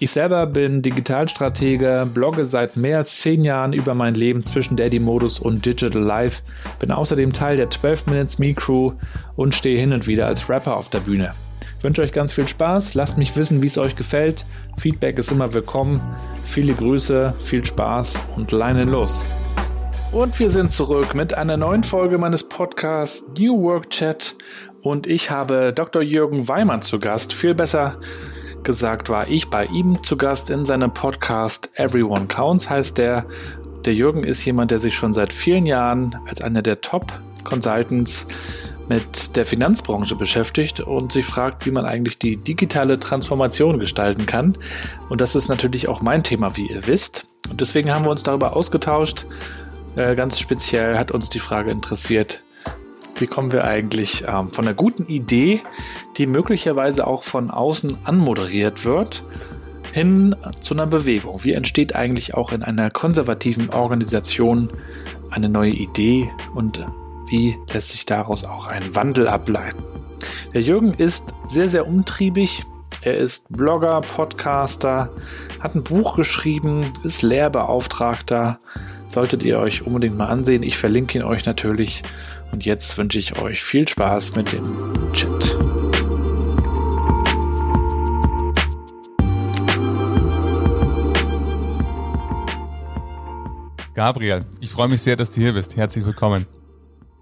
Ich selber bin Digitalstratege, blogge seit mehr als zehn Jahren über mein Leben zwischen Daddy-Modus und Digital Life, bin außerdem Teil der 12 Minutes Me Crew und stehe hin und wieder als Rapper auf der Bühne. Ich wünsche euch ganz viel Spaß, lasst mich wissen, wie es euch gefällt. Feedback ist immer willkommen. Viele Grüße, viel Spaß und leinen los. Und wir sind zurück mit einer neuen Folge meines Podcasts New Work Chat und ich habe Dr. Jürgen Weimann zu Gast. Viel besser gesagt war ich bei ihm zu Gast in seinem Podcast Everyone Counts heißt der. Der Jürgen ist jemand, der sich schon seit vielen Jahren als einer der Top-Consultants mit der Finanzbranche beschäftigt und sich fragt, wie man eigentlich die digitale Transformation gestalten kann. Und das ist natürlich auch mein Thema, wie ihr wisst. Und deswegen haben wir uns darüber ausgetauscht. Äh, ganz speziell hat uns die Frage interessiert, wie kommen wir eigentlich ähm, von einer guten Idee, die möglicherweise auch von außen anmoderiert wird, hin zu einer Bewegung? Wie entsteht eigentlich auch in einer konservativen Organisation eine neue Idee und wie lässt sich daraus auch ein Wandel ableiten? Der Jürgen ist sehr, sehr umtriebig. Er ist Blogger, Podcaster, hat ein Buch geschrieben, ist Lehrbeauftragter. Solltet ihr euch unbedingt mal ansehen. Ich verlinke ihn euch natürlich. Und jetzt wünsche ich euch viel Spaß mit dem Chat. Gabriel, ich freue mich sehr, dass du hier bist. Herzlich willkommen.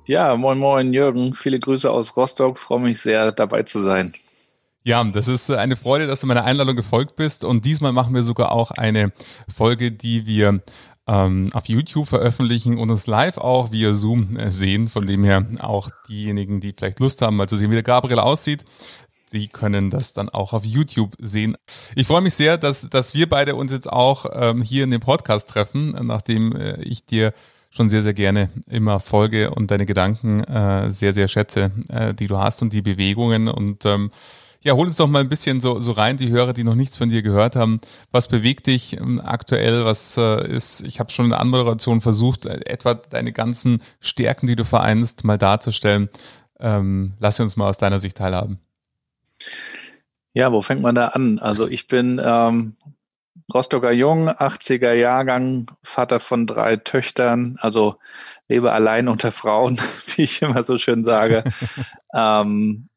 Ja, moin moin Jürgen, viele Grüße aus Rostock, freue mich sehr dabei zu sein. Ja, das ist eine Freude, dass du meiner Einladung gefolgt bist und diesmal machen wir sogar auch eine Folge, die wir ähm, auf YouTube veröffentlichen und uns live auch via Zoom äh, sehen. Von dem her auch diejenigen, die vielleicht Lust haben, mal zu sehen, wie der Gabriel aussieht, die können das dann auch auf YouTube sehen. Ich freue mich sehr, dass, dass wir beide uns jetzt auch ähm, hier in dem Podcast treffen, nachdem äh, ich dir schon sehr, sehr gerne immer folge und deine Gedanken äh, sehr, sehr schätze, äh, die du hast und die Bewegungen und ähm, ja, hol uns doch mal ein bisschen so, so rein, die Hörer, die noch nichts von dir gehört haben. Was bewegt dich ähm, aktuell? Was äh, ist, ich habe schon in der Anmoderation versucht, äh, etwa deine ganzen Stärken, die du vereinst, mal darzustellen. Ähm, lass uns mal aus deiner Sicht teilhaben. Ja, wo fängt man da an? Also ich bin ähm, Rostocker Jung, 80er Jahrgang, Vater von drei Töchtern, also lebe allein unter Frauen, wie ich immer so schön sage. ähm,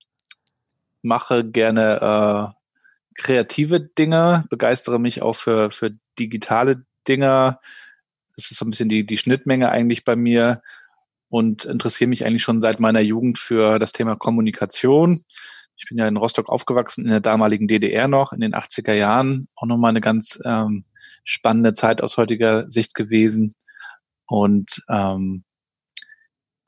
mache gerne äh, kreative Dinge, begeistere mich auch für, für digitale Dinge. Das ist so ein bisschen die, die Schnittmenge eigentlich bei mir und interessiere mich eigentlich schon seit meiner Jugend für das Thema Kommunikation. Ich bin ja in Rostock aufgewachsen, in der damaligen DDR noch, in den 80er Jahren. Auch nochmal eine ganz ähm, spannende Zeit aus heutiger Sicht gewesen. Und ähm,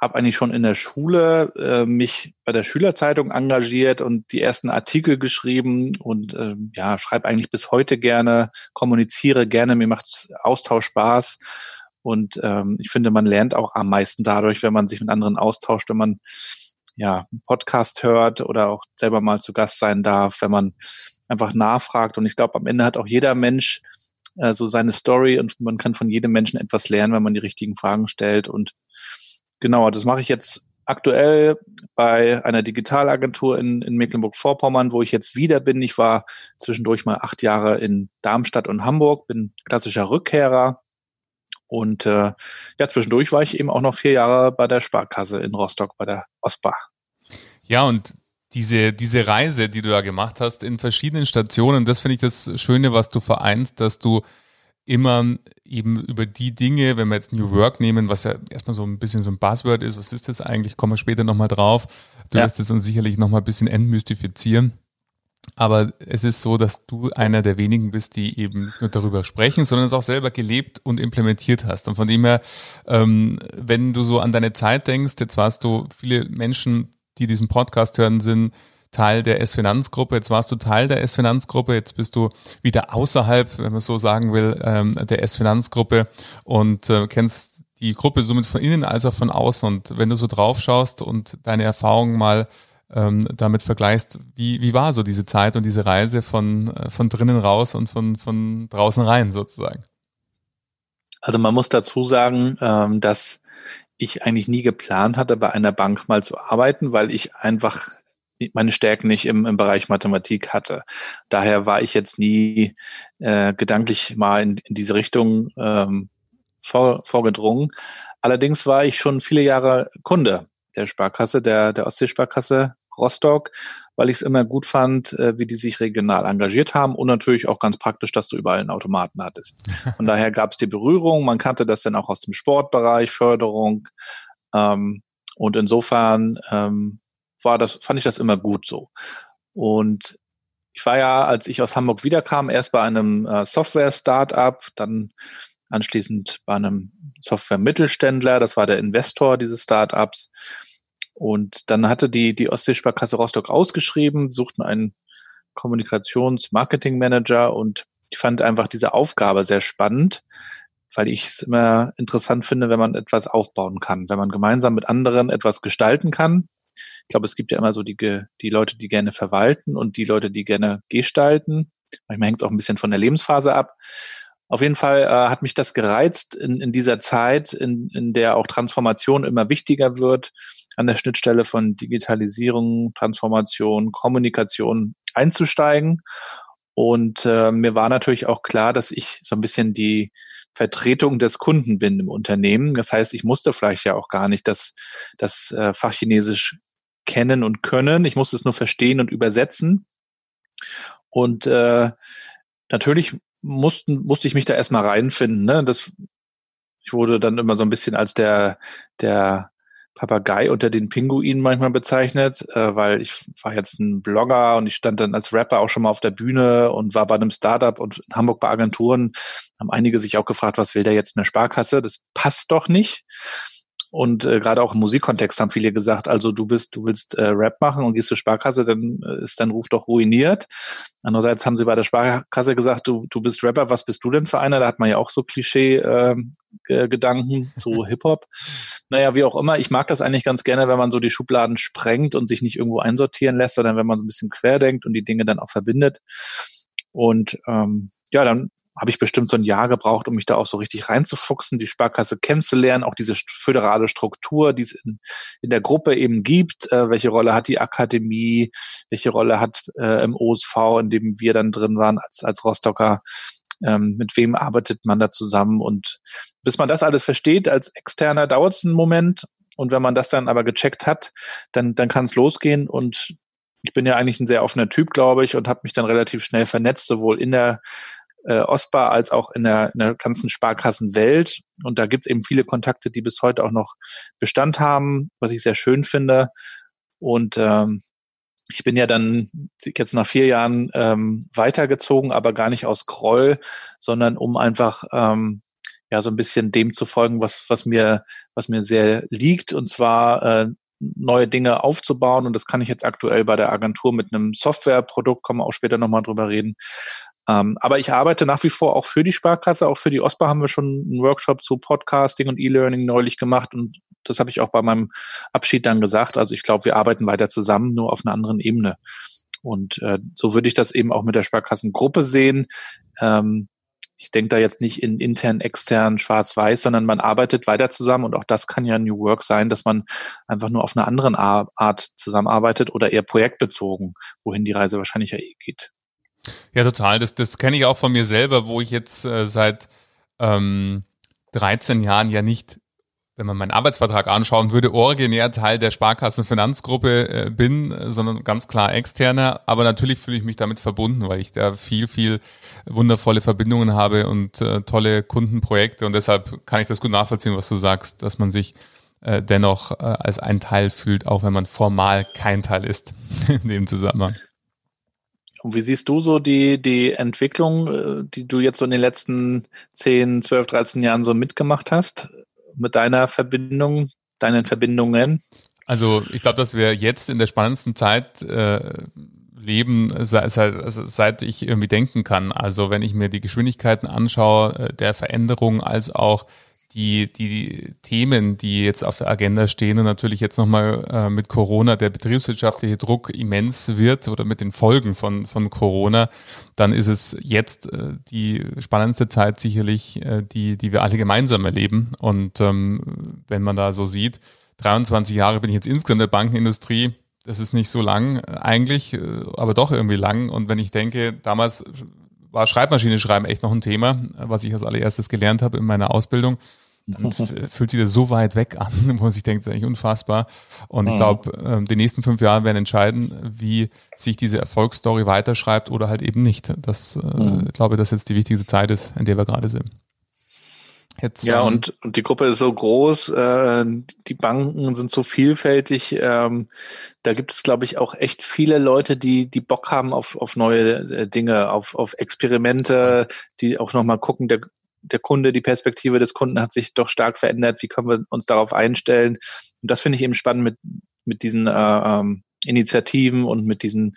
habe eigentlich schon in der Schule äh, mich bei der Schülerzeitung engagiert und die ersten Artikel geschrieben und äh, ja, schreibe eigentlich bis heute gerne, kommuniziere gerne, mir macht Austausch Spaß. Und ähm, ich finde, man lernt auch am meisten dadurch, wenn man sich mit anderen austauscht, wenn man ja Podcast hört oder auch selber mal zu Gast sein darf, wenn man einfach nachfragt. Und ich glaube, am Ende hat auch jeder Mensch äh, so seine Story und man kann von jedem Menschen etwas lernen, wenn man die richtigen Fragen stellt. Und Genau, das mache ich jetzt aktuell bei einer Digitalagentur in, in Mecklenburg-Vorpommern, wo ich jetzt wieder bin. Ich war zwischendurch mal acht Jahre in Darmstadt und Hamburg, bin klassischer Rückkehrer Und äh, ja, zwischendurch war ich eben auch noch vier Jahre bei der Sparkasse in Rostock, bei der OSPA. Ja, und diese, diese Reise, die du da gemacht hast in verschiedenen Stationen, das finde ich das Schöne, was du vereinst, dass du immer eben über die Dinge, wenn wir jetzt New Work nehmen, was ja erstmal so ein bisschen so ein Buzzword ist, was ist das eigentlich, kommen wir später nochmal drauf. Du ja. wirst es uns sicherlich nochmal ein bisschen entmystifizieren. Aber es ist so, dass du einer der wenigen bist, die eben nicht nur darüber sprechen, sondern es auch selber gelebt und implementiert hast. Und von dem her, ähm, wenn du so an deine Zeit denkst, jetzt warst du viele Menschen, die diesen Podcast hören, sind Teil der S-Finanzgruppe. Jetzt warst du Teil der S-Finanzgruppe, jetzt bist du wieder außerhalb, wenn man so sagen will, ähm, der S-Finanzgruppe und äh, kennst die Gruppe somit von innen als auch von außen. Und wenn du so drauf schaust und deine Erfahrungen mal ähm, damit vergleichst, wie, wie war so diese Zeit und diese Reise von, äh, von drinnen raus und von, von draußen rein sozusagen? Also man muss dazu sagen, ähm, dass ich eigentlich nie geplant hatte, bei einer Bank mal zu arbeiten, weil ich einfach meine Stärken nicht im, im Bereich Mathematik hatte. Daher war ich jetzt nie äh, gedanklich mal in, in diese Richtung ähm, vor, vorgedrungen. Allerdings war ich schon viele Jahre Kunde der Sparkasse, der, der Ostseesparkasse Rostock, weil ich es immer gut fand, äh, wie die sich regional engagiert haben und natürlich auch ganz praktisch, dass du überall einen Automaten hattest. Von daher gab es die Berührung, man kannte das dann auch aus dem Sportbereich, Förderung. Ähm, und insofern ähm, war das, fand ich das immer gut so. Und ich war ja, als ich aus Hamburg wiederkam, erst bei einem äh, Software-Startup, dann anschließend bei einem Software-Mittelständler, das war der Investor dieses Startups. Und dann hatte die, die Ostseesparkasse Rostock ausgeschrieben, suchten einen Kommunikations-Marketing-Manager und ich fand einfach diese Aufgabe sehr spannend, weil ich es immer interessant finde, wenn man etwas aufbauen kann, wenn man gemeinsam mit anderen etwas gestalten kann. Ich glaube, es gibt ja immer so die, die Leute, die gerne verwalten und die Leute, die gerne gestalten. Manchmal hängt es auch ein bisschen von der Lebensphase ab. Auf jeden Fall äh, hat mich das gereizt in, in dieser Zeit, in, in der auch Transformation immer wichtiger wird, an der Schnittstelle von Digitalisierung, Transformation, Kommunikation einzusteigen. Und äh, mir war natürlich auch klar, dass ich so ein bisschen die Vertretung des Kunden bin im Unternehmen. Das heißt, ich musste vielleicht ja auch gar nicht das, das äh, Fachchinesisch kennen und können. Ich musste es nur verstehen und übersetzen. Und äh, natürlich mussten, musste ich mich da erstmal reinfinden. Ne? Das, ich wurde dann immer so ein bisschen als der, der Papagei unter den Pinguinen manchmal bezeichnet, äh, weil ich war jetzt ein Blogger und ich stand dann als Rapper auch schon mal auf der Bühne und war bei einem Startup und in Hamburg bei Agenturen haben einige sich auch gefragt, was will der jetzt in der Sparkasse? Das passt doch nicht. Und äh, gerade auch im Musikkontext haben viele gesagt, also du bist, du willst äh, Rap machen und gehst zur Sparkasse, dann äh, ist dein Ruf doch ruiniert. Andererseits haben sie bei der Sparkasse gesagt, du, du bist Rapper, was bist du denn für einer? Da hat man ja auch so Klischee-Gedanken äh, zu Hip-Hop. Naja, wie auch immer, ich mag das eigentlich ganz gerne, wenn man so die Schubladen sprengt und sich nicht irgendwo einsortieren lässt, sondern wenn man so ein bisschen querdenkt und die Dinge dann auch verbindet. Und ähm, ja, dann habe ich bestimmt so ein Jahr gebraucht, um mich da auch so richtig reinzufuchsen, die Sparkasse kennenzulernen, auch diese föderale Struktur, die es in, in der Gruppe eben gibt. Äh, welche Rolle hat die Akademie? Welche Rolle hat äh, im OSV, in dem wir dann drin waren als, als Rostocker? Ähm, mit wem arbeitet man da zusammen? Und bis man das alles versteht, als Externer dauert es einen Moment. Und wenn man das dann aber gecheckt hat, dann, dann kann es losgehen. Und ich bin ja eigentlich ein sehr offener Typ, glaube ich, und habe mich dann relativ schnell vernetzt, sowohl in der äh, OSPA als auch in der, in der ganzen Sparkassenwelt. Und da gibt es eben viele Kontakte, die bis heute auch noch Bestand haben, was ich sehr schön finde. Und ähm, ich bin ja dann jetzt nach vier Jahren ähm, weitergezogen, aber gar nicht aus Groll, sondern um einfach ähm, ja so ein bisschen dem zu folgen, was was mir was mir sehr liegt, und zwar äh, neue Dinge aufzubauen. Und das kann ich jetzt aktuell bei der Agentur mit einem Softwareprodukt, kommen wir auch später nochmal drüber reden, ähm, aber ich arbeite nach wie vor auch für die Sparkasse, auch für die OSPA haben wir schon einen Workshop zu Podcasting und E-Learning neulich gemacht und das habe ich auch bei meinem Abschied dann gesagt. Also ich glaube, wir arbeiten weiter zusammen, nur auf einer anderen Ebene. Und äh, so würde ich das eben auch mit der Sparkassengruppe sehen. Ähm, ich denke da jetzt nicht in intern, extern, schwarz-weiß, sondern man arbeitet weiter zusammen und auch das kann ja New Work sein, dass man einfach nur auf einer anderen Art zusammenarbeitet oder eher projektbezogen, wohin die Reise wahrscheinlich ja eh geht. Ja, total. Das, das kenne ich auch von mir selber, wo ich jetzt äh, seit ähm, 13 Jahren ja nicht wenn man meinen Arbeitsvertrag anschauen würde, originär Teil der Sparkassenfinanzgruppe äh, bin, sondern ganz klar externer. Aber natürlich fühle ich mich damit verbunden, weil ich da viel, viel wundervolle Verbindungen habe und äh, tolle Kundenprojekte. Und deshalb kann ich das gut nachvollziehen, was du sagst, dass man sich äh, dennoch äh, als ein Teil fühlt, auch wenn man formal kein Teil ist in dem Zusammenhang. Und wie siehst du so die, die Entwicklung, äh, die du jetzt so in den letzten 10, 12, 13 Jahren so mitgemacht hast? mit deiner Verbindung, deinen Verbindungen? Also ich glaube, dass wir jetzt in der spannendsten Zeit äh, leben, seit, also seit ich irgendwie denken kann. Also wenn ich mir die Geschwindigkeiten anschaue, äh, der Veränderung als auch die, die Themen, die jetzt auf der Agenda stehen und natürlich jetzt nochmal äh, mit Corona der betriebswirtschaftliche Druck immens wird oder mit den Folgen von, von Corona, dann ist es jetzt äh, die spannendste Zeit sicherlich, äh, die, die wir alle gemeinsam erleben. Und ähm, wenn man da so sieht, 23 Jahre bin ich jetzt insgesamt in der Bankenindustrie, das ist nicht so lang äh, eigentlich, äh, aber doch irgendwie lang. Und wenn ich denke, damals war Schreibmaschine schreiben echt noch ein Thema, was ich als allererstes gelernt habe in meiner Ausbildung dann fühlt sich das so weit weg an, wo man sich denkt, das ist eigentlich unfassbar. Und ich mhm. glaube, ähm, die nächsten fünf Jahre werden entscheiden, wie sich diese Erfolgsstory weiterschreibt oder halt eben nicht. Das, äh, mhm. ich glaube, dass jetzt die wichtigste Zeit ist, in der wir gerade sind. Jetzt, ja, ähm, und, und die Gruppe ist so groß, äh, die Banken sind so vielfältig. Ähm, da gibt es, glaube ich, auch echt viele Leute, die, die Bock haben auf, auf neue äh, Dinge, auf, auf Experimente, die auch nochmal gucken, der, der Kunde, die Perspektive des Kunden hat sich doch stark verändert. Wie können wir uns darauf einstellen? Und das finde ich eben spannend mit, mit diesen äh, ähm, Initiativen und mit diesen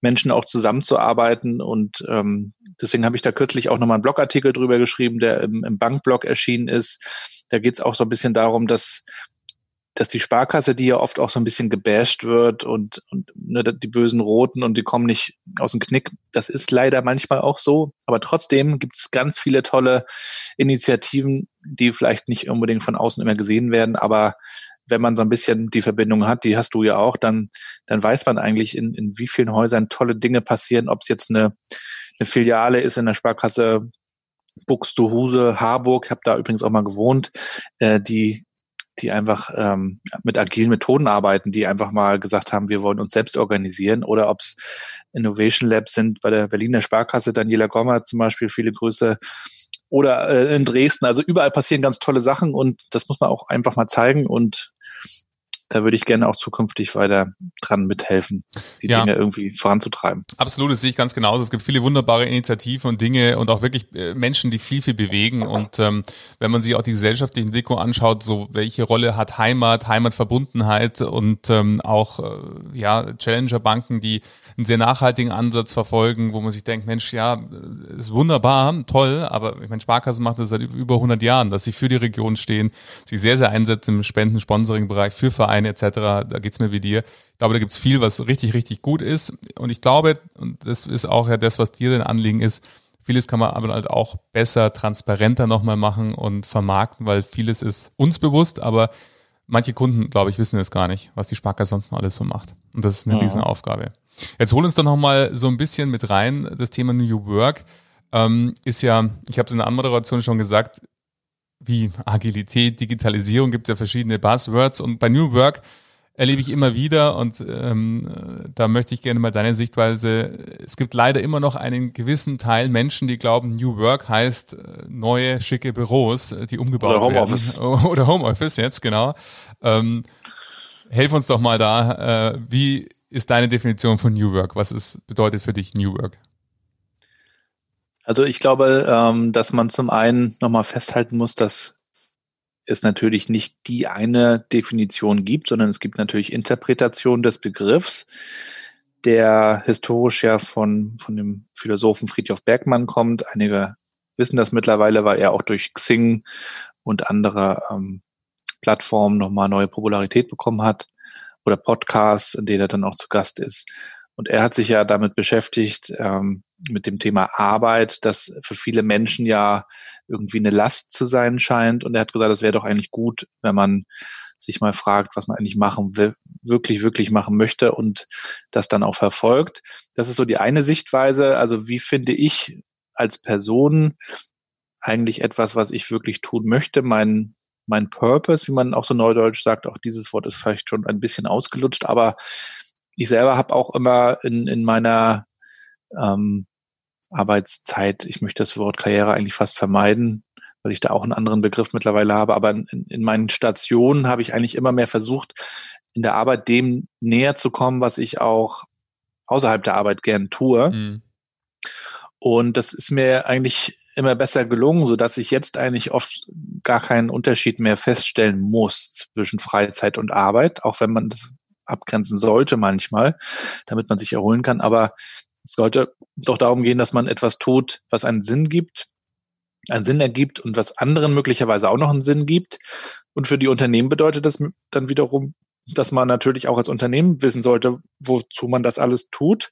Menschen auch zusammenzuarbeiten. Und ähm, deswegen habe ich da kürzlich auch nochmal einen Blogartikel drüber geschrieben, der im, im Bankblog erschienen ist. Da geht es auch so ein bisschen darum, dass dass die Sparkasse, die ja oft auch so ein bisschen gebasht wird und, und ne, die bösen Roten und die kommen nicht aus dem Knick, das ist leider manchmal auch so. Aber trotzdem gibt es ganz viele tolle Initiativen, die vielleicht nicht unbedingt von außen immer gesehen werden, aber wenn man so ein bisschen die Verbindung hat, die hast du ja auch, dann, dann weiß man eigentlich, in, in wie vielen Häusern tolle Dinge passieren, ob es jetzt eine, eine Filiale ist in der Sparkasse Buxtehude, Harburg, ich habe da übrigens auch mal gewohnt, äh, die die einfach ähm, mit agilen Methoden arbeiten, die einfach mal gesagt haben, wir wollen uns selbst organisieren oder ob es Innovation Labs sind bei der Berliner Sparkasse, Daniela Gommer zum Beispiel, viele Grüße, oder äh, in Dresden. Also überall passieren ganz tolle Sachen und das muss man auch einfach mal zeigen und da würde ich gerne auch zukünftig weiter dran mithelfen, die ja. Dinge irgendwie voranzutreiben. Absolut, das sehe ich ganz genauso. Es gibt viele wunderbare Initiativen und Dinge und auch wirklich äh, Menschen, die viel, viel bewegen. Und ähm, wenn man sich auch die gesellschaftliche Entwicklung anschaut, so welche Rolle hat Heimat, Heimatverbundenheit und ähm, auch äh, ja Challenger-Banken, die einen sehr nachhaltigen Ansatz verfolgen, wo man sich denkt, Mensch, ja, ist wunderbar, toll, aber ich meine, Sparkassen macht das seit über 100 Jahren, dass sie für die Region stehen, sich sehr, sehr einsetzen im Spenden-Sponsoring-Bereich für Vereine etc. Da geht's mir wie dir. Ich glaube, da gibt's viel, was richtig, richtig gut ist. Und ich glaube, und das ist auch ja das, was dir dein Anliegen ist, Vieles kann man aber halt auch besser, transparenter nochmal machen und vermarkten, weil vieles ist uns bewusst, aber manche Kunden, glaube ich, wissen es gar nicht, was die Sparkasse sonst noch alles so macht. Und das ist eine ja. Riesenaufgabe. Jetzt hol uns doch noch mal so ein bisschen mit rein. Das Thema New Work ähm, ist ja, ich habe es in der Anmoderation schon gesagt, wie Agilität, Digitalisierung gibt es ja verschiedene Buzzwords und bei New Work erlebe ich immer wieder und ähm, da möchte ich gerne mal deine Sichtweise. Es gibt leider immer noch einen gewissen Teil Menschen, die glauben, New Work heißt äh, neue schicke Büros, die umgebaut Oder Homeoffice. werden. Oder Homeoffice jetzt, genau. Ähm, helf uns doch mal da. Äh, wie ist deine Definition von New Work? Was ist, bedeutet für dich New Work? Also ich glaube, ähm, dass man zum einen nochmal festhalten muss, dass es natürlich nicht die eine Definition gibt, sondern es gibt natürlich Interpretation des Begriffs, der historisch ja von, von dem Philosophen Friedhof Bergmann kommt. Einige wissen das mittlerweile, weil er auch durch Xing und andere ähm, Plattformen nochmal neue Popularität bekommen hat oder Podcasts, in denen er dann auch zu Gast ist. Und er hat sich ja damit beschäftigt, ähm, mit dem Thema Arbeit, das für viele Menschen ja irgendwie eine Last zu sein scheint. Und er hat gesagt, es wäre doch eigentlich gut, wenn man sich mal fragt, was man eigentlich machen will, wirklich, wirklich machen möchte und das dann auch verfolgt. Das ist so die eine Sichtweise. Also wie finde ich als Person eigentlich etwas, was ich wirklich tun möchte. Mein, mein Purpose, wie man auch so neudeutsch sagt, auch dieses Wort ist vielleicht schon ein bisschen ausgelutscht, aber ich selber habe auch immer in, in meiner ähm, Arbeitszeit, ich möchte das Wort Karriere eigentlich fast vermeiden, weil ich da auch einen anderen Begriff mittlerweile habe, aber in, in meinen Stationen habe ich eigentlich immer mehr versucht, in der Arbeit dem näher zu kommen, was ich auch außerhalb der Arbeit gern tue. Mhm. Und das ist mir eigentlich immer besser gelungen, so dass ich jetzt eigentlich oft gar keinen Unterschied mehr feststellen muss zwischen Freizeit und Arbeit, auch wenn man das abgrenzen sollte manchmal, damit man sich erholen kann. Aber es sollte doch darum gehen, dass man etwas tut, was einen Sinn gibt, einen Sinn ergibt und was anderen möglicherweise auch noch einen Sinn gibt. Und für die Unternehmen bedeutet das dann wiederum, dass man natürlich auch als Unternehmen wissen sollte, wozu man das alles tut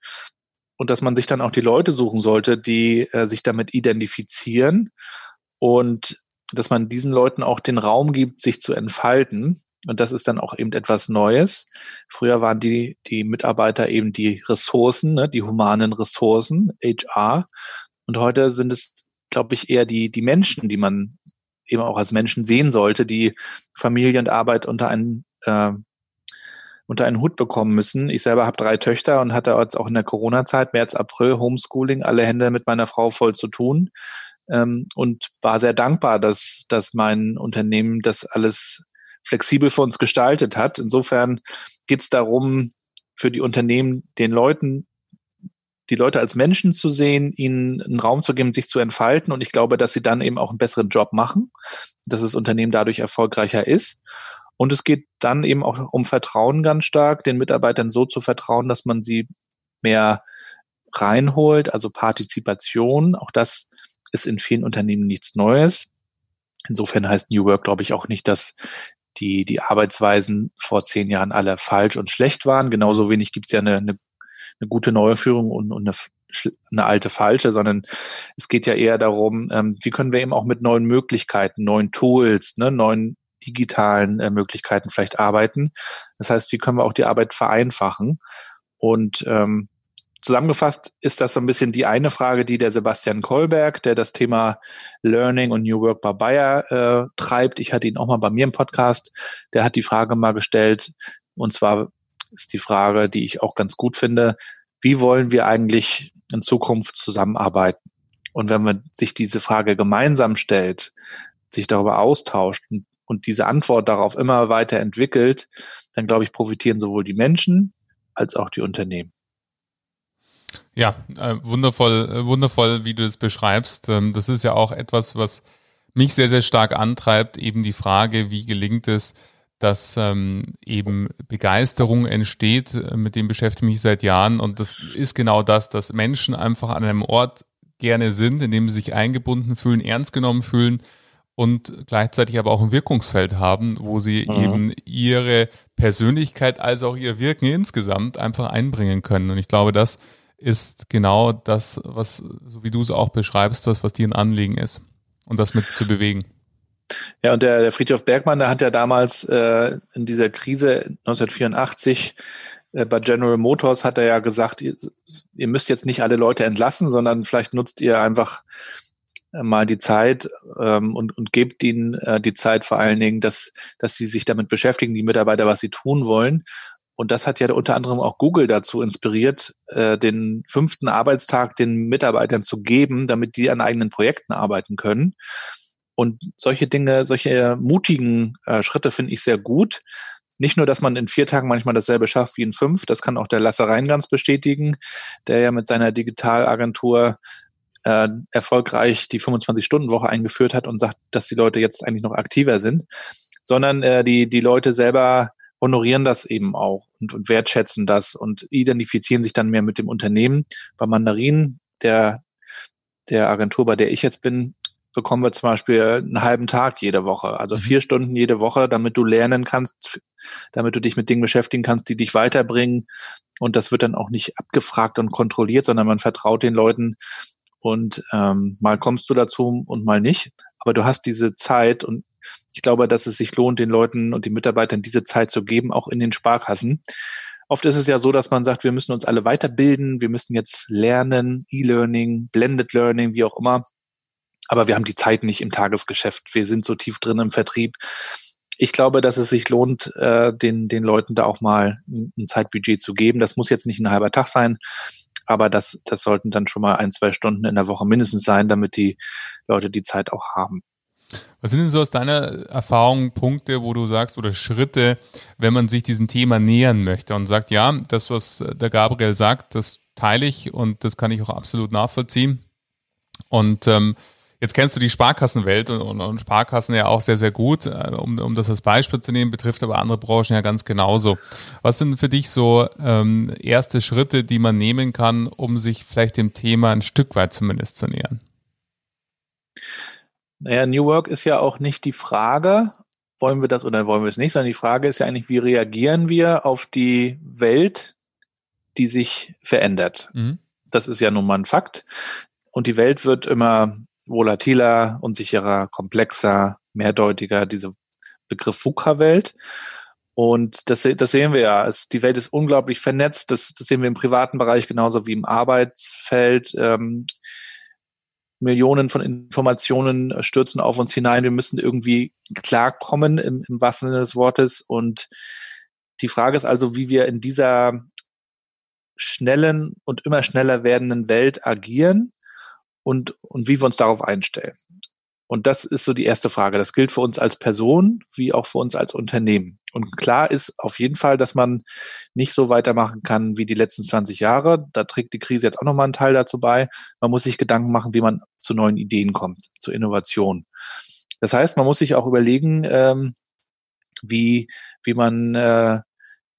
und dass man sich dann auch die Leute suchen sollte, die äh, sich damit identifizieren und dass man diesen Leuten auch den Raum gibt, sich zu entfalten. Und das ist dann auch eben etwas Neues. Früher waren die, die Mitarbeiter eben die Ressourcen, ne, die humanen Ressourcen, HR. Und heute sind es, glaube ich, eher die, die Menschen, die man eben auch als Menschen sehen sollte, die Familie und Arbeit unter einen äh, unter einen Hut bekommen müssen. Ich selber habe drei Töchter und hatte jetzt auch in der Corona-Zeit, März, April, Homeschooling, alle Hände mit meiner Frau voll zu tun ähm, und war sehr dankbar, dass, dass mein Unternehmen das alles flexibel für uns gestaltet hat. Insofern geht es darum, für die Unternehmen den Leuten die Leute als Menschen zu sehen, ihnen einen Raum zu geben, sich zu entfalten. Und ich glaube, dass sie dann eben auch einen besseren Job machen, dass das Unternehmen dadurch erfolgreicher ist. Und es geht dann eben auch um Vertrauen ganz stark, den Mitarbeitern so zu vertrauen, dass man sie mehr reinholt, also Partizipation. Auch das ist in vielen Unternehmen nichts Neues. Insofern heißt New Work, glaube ich, auch nicht, dass die, die Arbeitsweisen vor zehn Jahren alle falsch und schlecht waren. Genauso wenig gibt es ja eine, eine, eine gute neue Führung und, und eine, eine alte falsche, sondern es geht ja eher darum, ähm, wie können wir eben auch mit neuen Möglichkeiten, neuen Tools, ne, neuen digitalen äh, Möglichkeiten vielleicht arbeiten. Das heißt, wie können wir auch die Arbeit vereinfachen? Und ähm, zusammengefasst ist das so ein bisschen die eine Frage, die der Sebastian Kolberg, der das Thema Learning und New Work bei Bayer äh, treibt. Ich hatte ihn auch mal bei mir im Podcast. Der hat die Frage mal gestellt. Und zwar ist die Frage, die ich auch ganz gut finde. Wie wollen wir eigentlich in Zukunft zusammenarbeiten? Und wenn man sich diese Frage gemeinsam stellt, sich darüber austauscht und und diese Antwort darauf immer weiter entwickelt, dann glaube ich, profitieren sowohl die Menschen als auch die Unternehmen. Ja, äh, wundervoll, äh, wundervoll, wie du das beschreibst. Ähm, das ist ja auch etwas, was mich sehr, sehr stark antreibt, eben die Frage, wie gelingt es, dass ähm, eben Begeisterung entsteht, äh, mit dem beschäftige ich mich seit Jahren. Und das ist genau das, dass Menschen einfach an einem Ort gerne sind, in dem sie sich eingebunden fühlen, ernst genommen fühlen, und gleichzeitig aber auch ein Wirkungsfeld haben, wo sie mhm. eben ihre Persönlichkeit als auch ihr Wirken insgesamt einfach einbringen können. Und ich glaube, das ist genau das, was, so wie du es auch beschreibst, was, was dir ein Anliegen ist und das mit zu bewegen. Ja, und der, der Friedhof Bergmann, der hat ja damals äh, in dieser Krise 1984 äh, bei General Motors hat er ja gesagt, ihr, ihr müsst jetzt nicht alle Leute entlassen, sondern vielleicht nutzt ihr einfach mal die Zeit ähm, und, und gebt ihnen äh, die Zeit vor allen Dingen, dass, dass sie sich damit beschäftigen, die Mitarbeiter, was sie tun wollen. Und das hat ja unter anderem auch Google dazu inspiriert, äh, den fünften Arbeitstag den Mitarbeitern zu geben, damit die an eigenen Projekten arbeiten können. Und solche Dinge, solche mutigen äh, Schritte finde ich sehr gut. Nicht nur, dass man in vier Tagen manchmal dasselbe schafft wie in fünf, das kann auch der Lasse Reingans bestätigen, der ja mit seiner Digitalagentur äh, erfolgreich die 25-Stunden-Woche eingeführt hat und sagt, dass die Leute jetzt eigentlich noch aktiver sind, sondern äh, die, die Leute selber honorieren das eben auch und, und wertschätzen das und identifizieren sich dann mehr mit dem Unternehmen. Bei Mandarin, der, der Agentur, bei der ich jetzt bin, bekommen wir zum Beispiel einen halben Tag jede Woche, also mhm. vier Stunden jede Woche, damit du lernen kannst, damit du dich mit Dingen beschäftigen kannst, die dich weiterbringen. Und das wird dann auch nicht abgefragt und kontrolliert, sondern man vertraut den Leuten, und ähm, mal kommst du dazu und mal nicht. Aber du hast diese Zeit und ich glaube, dass es sich lohnt, den Leuten und den Mitarbeitern diese Zeit zu geben, auch in den Sparkassen. Oft ist es ja so, dass man sagt, wir müssen uns alle weiterbilden, wir müssen jetzt lernen, E-Learning, Blended Learning, wie auch immer. aber wir haben die Zeit nicht im Tagesgeschäft. Wir sind so tief drin im Vertrieb. Ich glaube, dass es sich lohnt, äh, den, den Leuten da auch mal ein Zeitbudget zu geben. Das muss jetzt nicht ein halber Tag sein, aber das, das sollten dann schon mal ein, zwei Stunden in der Woche mindestens sein, damit die Leute die Zeit auch haben. Was sind denn so aus deiner Erfahrung Punkte, wo du sagst, oder Schritte, wenn man sich diesem Thema nähern möchte und sagt, ja, das, was der Gabriel sagt, das teile ich und das kann ich auch absolut nachvollziehen. Und ähm, Jetzt kennst du die Sparkassenwelt und, und, und, Sparkassen ja auch sehr, sehr gut, äh, um, um das als Beispiel zu nehmen, betrifft aber andere Branchen ja ganz genauso. Was sind für dich so ähm, erste Schritte, die man nehmen kann, um sich vielleicht dem Thema ein Stück weit zumindest zu nähern? Naja, New Work ist ja auch nicht die Frage, wollen wir das oder wollen wir es nicht, sondern die Frage ist ja eigentlich, wie reagieren wir auf die Welt, die sich verändert. Mhm. Das ist ja nun mal ein Fakt. Und die Welt wird immer volatiler, unsicherer, komplexer, mehrdeutiger, diese Begriff VUCA-Welt. Und das, das sehen wir ja. Es, die Welt ist unglaublich vernetzt. Das, das sehen wir im privaten Bereich genauso wie im Arbeitsfeld. Ähm, Millionen von Informationen stürzen auf uns hinein. Wir müssen irgendwie klarkommen im, im wahrsten Sinne des Wortes. Und die Frage ist also, wie wir in dieser schnellen und immer schneller werdenden Welt agieren und, und wie wir uns darauf einstellen. Und das ist so die erste Frage. Das gilt für uns als Person wie auch für uns als Unternehmen. Und klar ist auf jeden Fall, dass man nicht so weitermachen kann wie die letzten 20 Jahre. Da trägt die Krise jetzt auch nochmal einen Teil dazu bei. Man muss sich Gedanken machen, wie man zu neuen Ideen kommt, zu Innovation. Das heißt, man muss sich auch überlegen, ähm, wie, wie man äh,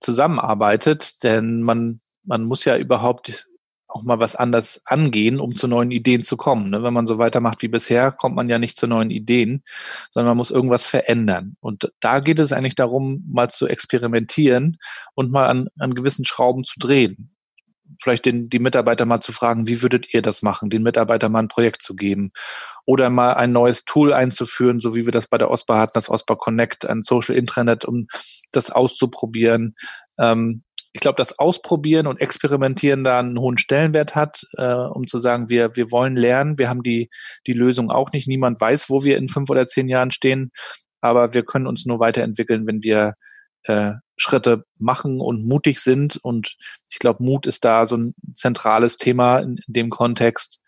zusammenarbeitet, denn man, man muss ja überhaupt auch mal was anders angehen, um zu neuen Ideen zu kommen. Ne? Wenn man so weitermacht wie bisher, kommt man ja nicht zu neuen Ideen, sondern man muss irgendwas verändern. Und da geht es eigentlich darum, mal zu experimentieren und mal an, an gewissen Schrauben zu drehen. Vielleicht den, die Mitarbeiter mal zu fragen, wie würdet ihr das machen, den Mitarbeitern mal ein Projekt zu geben oder mal ein neues Tool einzuführen, so wie wir das bei der OSPA hatten, das OSPA Connect, ein Social Intranet, um das auszuprobieren. Ähm, ich glaube, das Ausprobieren und Experimentieren da einen hohen Stellenwert hat, äh, um zu sagen, wir, wir wollen lernen, wir haben die, die Lösung auch nicht. Niemand weiß, wo wir in fünf oder zehn Jahren stehen, aber wir können uns nur weiterentwickeln, wenn wir äh, Schritte machen und mutig sind. Und ich glaube, Mut ist da so ein zentrales Thema in, in dem Kontext.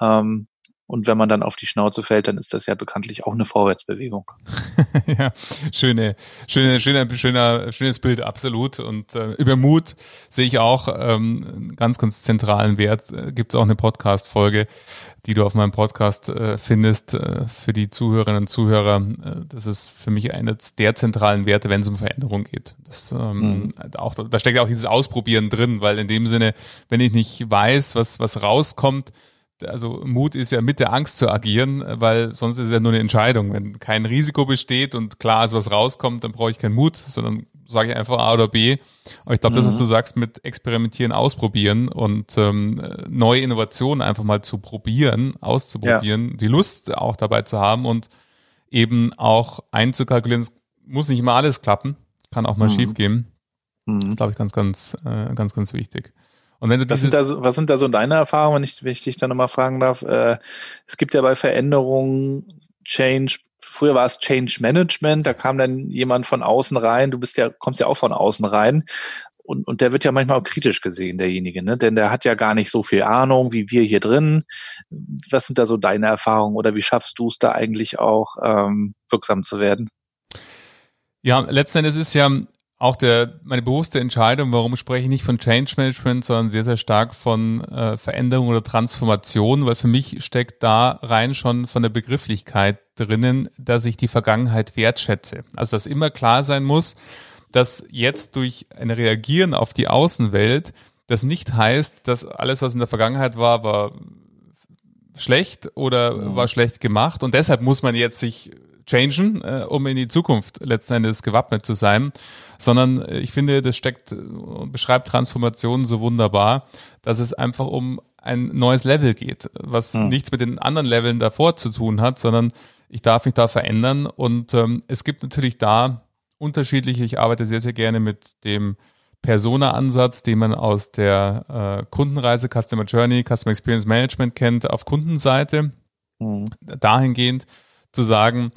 Ähm, und wenn man dann auf die Schnauze fällt, dann ist das ja bekanntlich auch eine Vorwärtsbewegung. ja, schöne, schöne, schöner, schöner, schönes Bild, absolut. Und äh, über Mut sehe ich auch ähm, einen ganz, ganz zentralen Wert. Äh, Gibt es auch eine Podcast-Folge, die du auf meinem Podcast äh, findest äh, für die Zuhörerinnen und Zuhörer. Äh, das ist für mich einer der zentralen Werte, wenn es um Veränderung geht. Das, ähm, mhm. auch, da steckt ja auch dieses Ausprobieren drin, weil in dem Sinne, wenn ich nicht weiß, was, was rauskommt, also Mut ist ja mit der Angst zu agieren, weil sonst ist es ja nur eine Entscheidung. Wenn kein Risiko besteht und klar ist, was rauskommt, dann brauche ich keinen Mut, sondern sage ich einfach A oder B. Aber ich glaube, mhm. das, was mhm. du sagst, mit Experimentieren, Ausprobieren und ähm, neue Innovationen einfach mal zu probieren, auszuprobieren, ja. die Lust auch dabei zu haben und eben auch einzukalkulieren, es muss nicht immer alles klappen, kann auch mal mhm. schief gehen. Mhm. Das ist, glaube ich, ganz, ganz, äh, ganz, ganz wichtig. Und wenn du was, sind da, so, was sind da so deine Erfahrungen, wenn ich, wenn ich dich da nochmal fragen darf? Äh, es gibt ja bei Veränderungen Change, früher war es Change Management, da kam dann jemand von außen rein, du bist ja, kommst ja auch von außen rein. Und, und der wird ja manchmal auch kritisch gesehen, derjenige, ne? Denn der hat ja gar nicht so viel Ahnung wie wir hier drin. Was sind da so deine Erfahrungen oder wie schaffst du es da eigentlich auch ähm, wirksam zu werden? Ja, letzten Endes ist ja auch der, meine bewusste Entscheidung, warum spreche ich nicht von Change Management, sondern sehr, sehr stark von äh, Veränderung oder Transformation, weil für mich steckt da rein schon von der Begrifflichkeit drinnen, dass ich die Vergangenheit wertschätze. Also dass immer klar sein muss, dass jetzt durch ein Reagieren auf die Außenwelt das nicht heißt, dass alles, was in der Vergangenheit war, war schlecht oder ja. war schlecht gemacht und deshalb muss man jetzt sich changen, äh, um in die Zukunft letzten Endes gewappnet zu sein, sondern äh, ich finde, das steckt und äh, beschreibt Transformation so wunderbar, dass es einfach um ein neues Level geht, was hm. nichts mit den anderen Leveln davor zu tun hat, sondern ich darf mich da verändern und ähm, es gibt natürlich da unterschiedliche, ich arbeite sehr, sehr gerne mit dem Persona-Ansatz, den man aus der äh, Kundenreise, Customer Journey, Customer Experience Management kennt, auf Kundenseite. mhm. dahingehend zu sagen,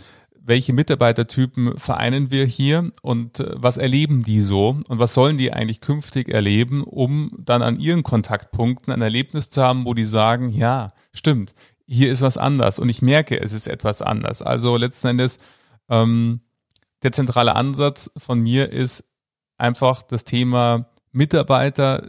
welche Mitarbeitertypen vereinen wir hier und äh, was erleben die so und was sollen die eigentlich künftig erleben, um dann an ihren Kontaktpunkten ein Erlebnis zu haben, wo die sagen, ja, stimmt, hier ist was anders und ich merke, es ist etwas anders. Also letzten Endes, ähm, der zentrale Ansatz von mir ist einfach das Thema Mitarbeiter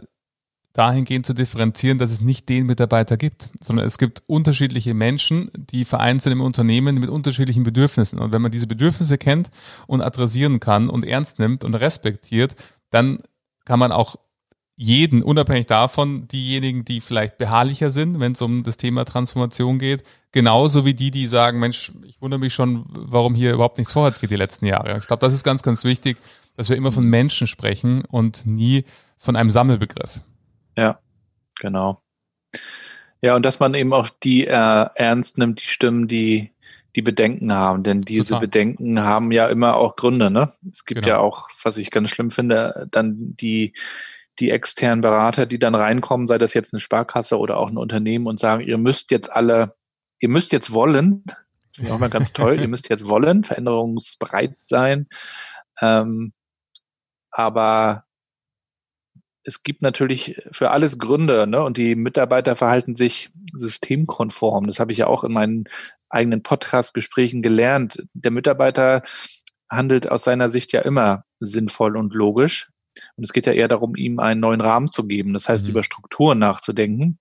dahingehend zu differenzieren, dass es nicht den Mitarbeiter gibt, sondern es gibt unterschiedliche Menschen, die vereint sind im Unternehmen mit unterschiedlichen Bedürfnissen. Und wenn man diese Bedürfnisse kennt und adressieren kann und ernst nimmt und respektiert, dann kann man auch jeden, unabhängig davon, diejenigen, die vielleicht beharrlicher sind, wenn es um das Thema Transformation geht, genauso wie die, die sagen, Mensch, ich wundere mich schon, warum hier überhaupt nichts vorwärts geht die letzten Jahre. Ich glaube, das ist ganz, ganz wichtig, dass wir immer von Menschen sprechen und nie von einem Sammelbegriff. Ja, genau. Ja, und dass man eben auch die äh, ernst nimmt, die Stimmen, die die Bedenken haben, denn diese Total. Bedenken haben ja immer auch Gründe, ne? Es gibt genau. ja auch, was ich ganz schlimm finde, dann die die externen Berater, die dann reinkommen, sei das jetzt eine Sparkasse oder auch ein Unternehmen und sagen, ihr müsst jetzt alle, ihr müsst jetzt wollen, das ich auch mal ganz toll, ihr müsst jetzt wollen, veränderungsbereit sein, ähm, aber es gibt natürlich für alles Gründe, ne? Und die Mitarbeiter verhalten sich systemkonform. Das habe ich ja auch in meinen eigenen Podcast-Gesprächen gelernt. Der Mitarbeiter handelt aus seiner Sicht ja immer sinnvoll und logisch. Und es geht ja eher darum, ihm einen neuen Rahmen zu geben. Das heißt, mhm. über Strukturen nachzudenken.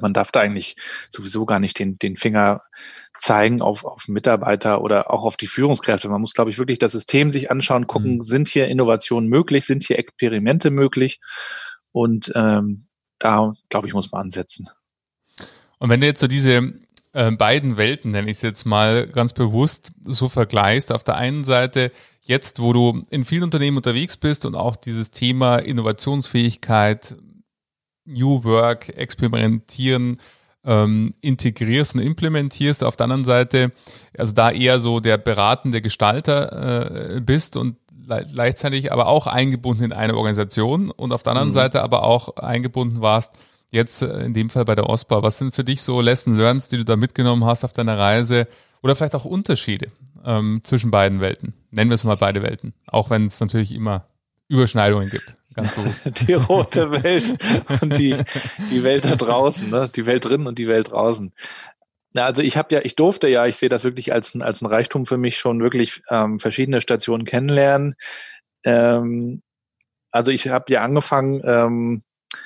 Man darf da eigentlich sowieso gar nicht den, den Finger zeigen auf, auf Mitarbeiter oder auch auf die Führungskräfte. Man muss, glaube ich, wirklich das System sich anschauen, gucken, mhm. sind hier Innovationen möglich, sind hier Experimente möglich? Und ähm, da, glaube ich, muss man ansetzen. Und wenn du jetzt so diese äh, beiden Welten, nenne ich es jetzt mal ganz bewusst, so vergleichst, auf der einen Seite jetzt, wo du in vielen Unternehmen unterwegs bist und auch dieses Thema Innovationsfähigkeit, New Work, Experimentieren, ähm, integrierst und implementierst. Auf der anderen Seite, also da eher so der beratende Gestalter äh, bist und gleichzeitig aber auch eingebunden in eine Organisation und auf der anderen mhm. Seite aber auch eingebunden warst, jetzt äh, in dem Fall bei der OSPA. Was sind für dich so Lesson Learns, die du da mitgenommen hast auf deiner Reise oder vielleicht auch Unterschiede ähm, zwischen beiden Welten? Nennen wir es mal beide Welten, auch wenn es natürlich immer Überschneidungen gibt. Ganz bewusst. Die rote Welt und die, die Welt da draußen, ne? die Welt drin und die Welt draußen. Na, also ich habe ja, ich durfte ja, ich sehe das wirklich als, ein als ein Reichtum für mich schon wirklich ähm, verschiedene Stationen kennenlernen. Ähm, also ich habe ja angefangen, ähm,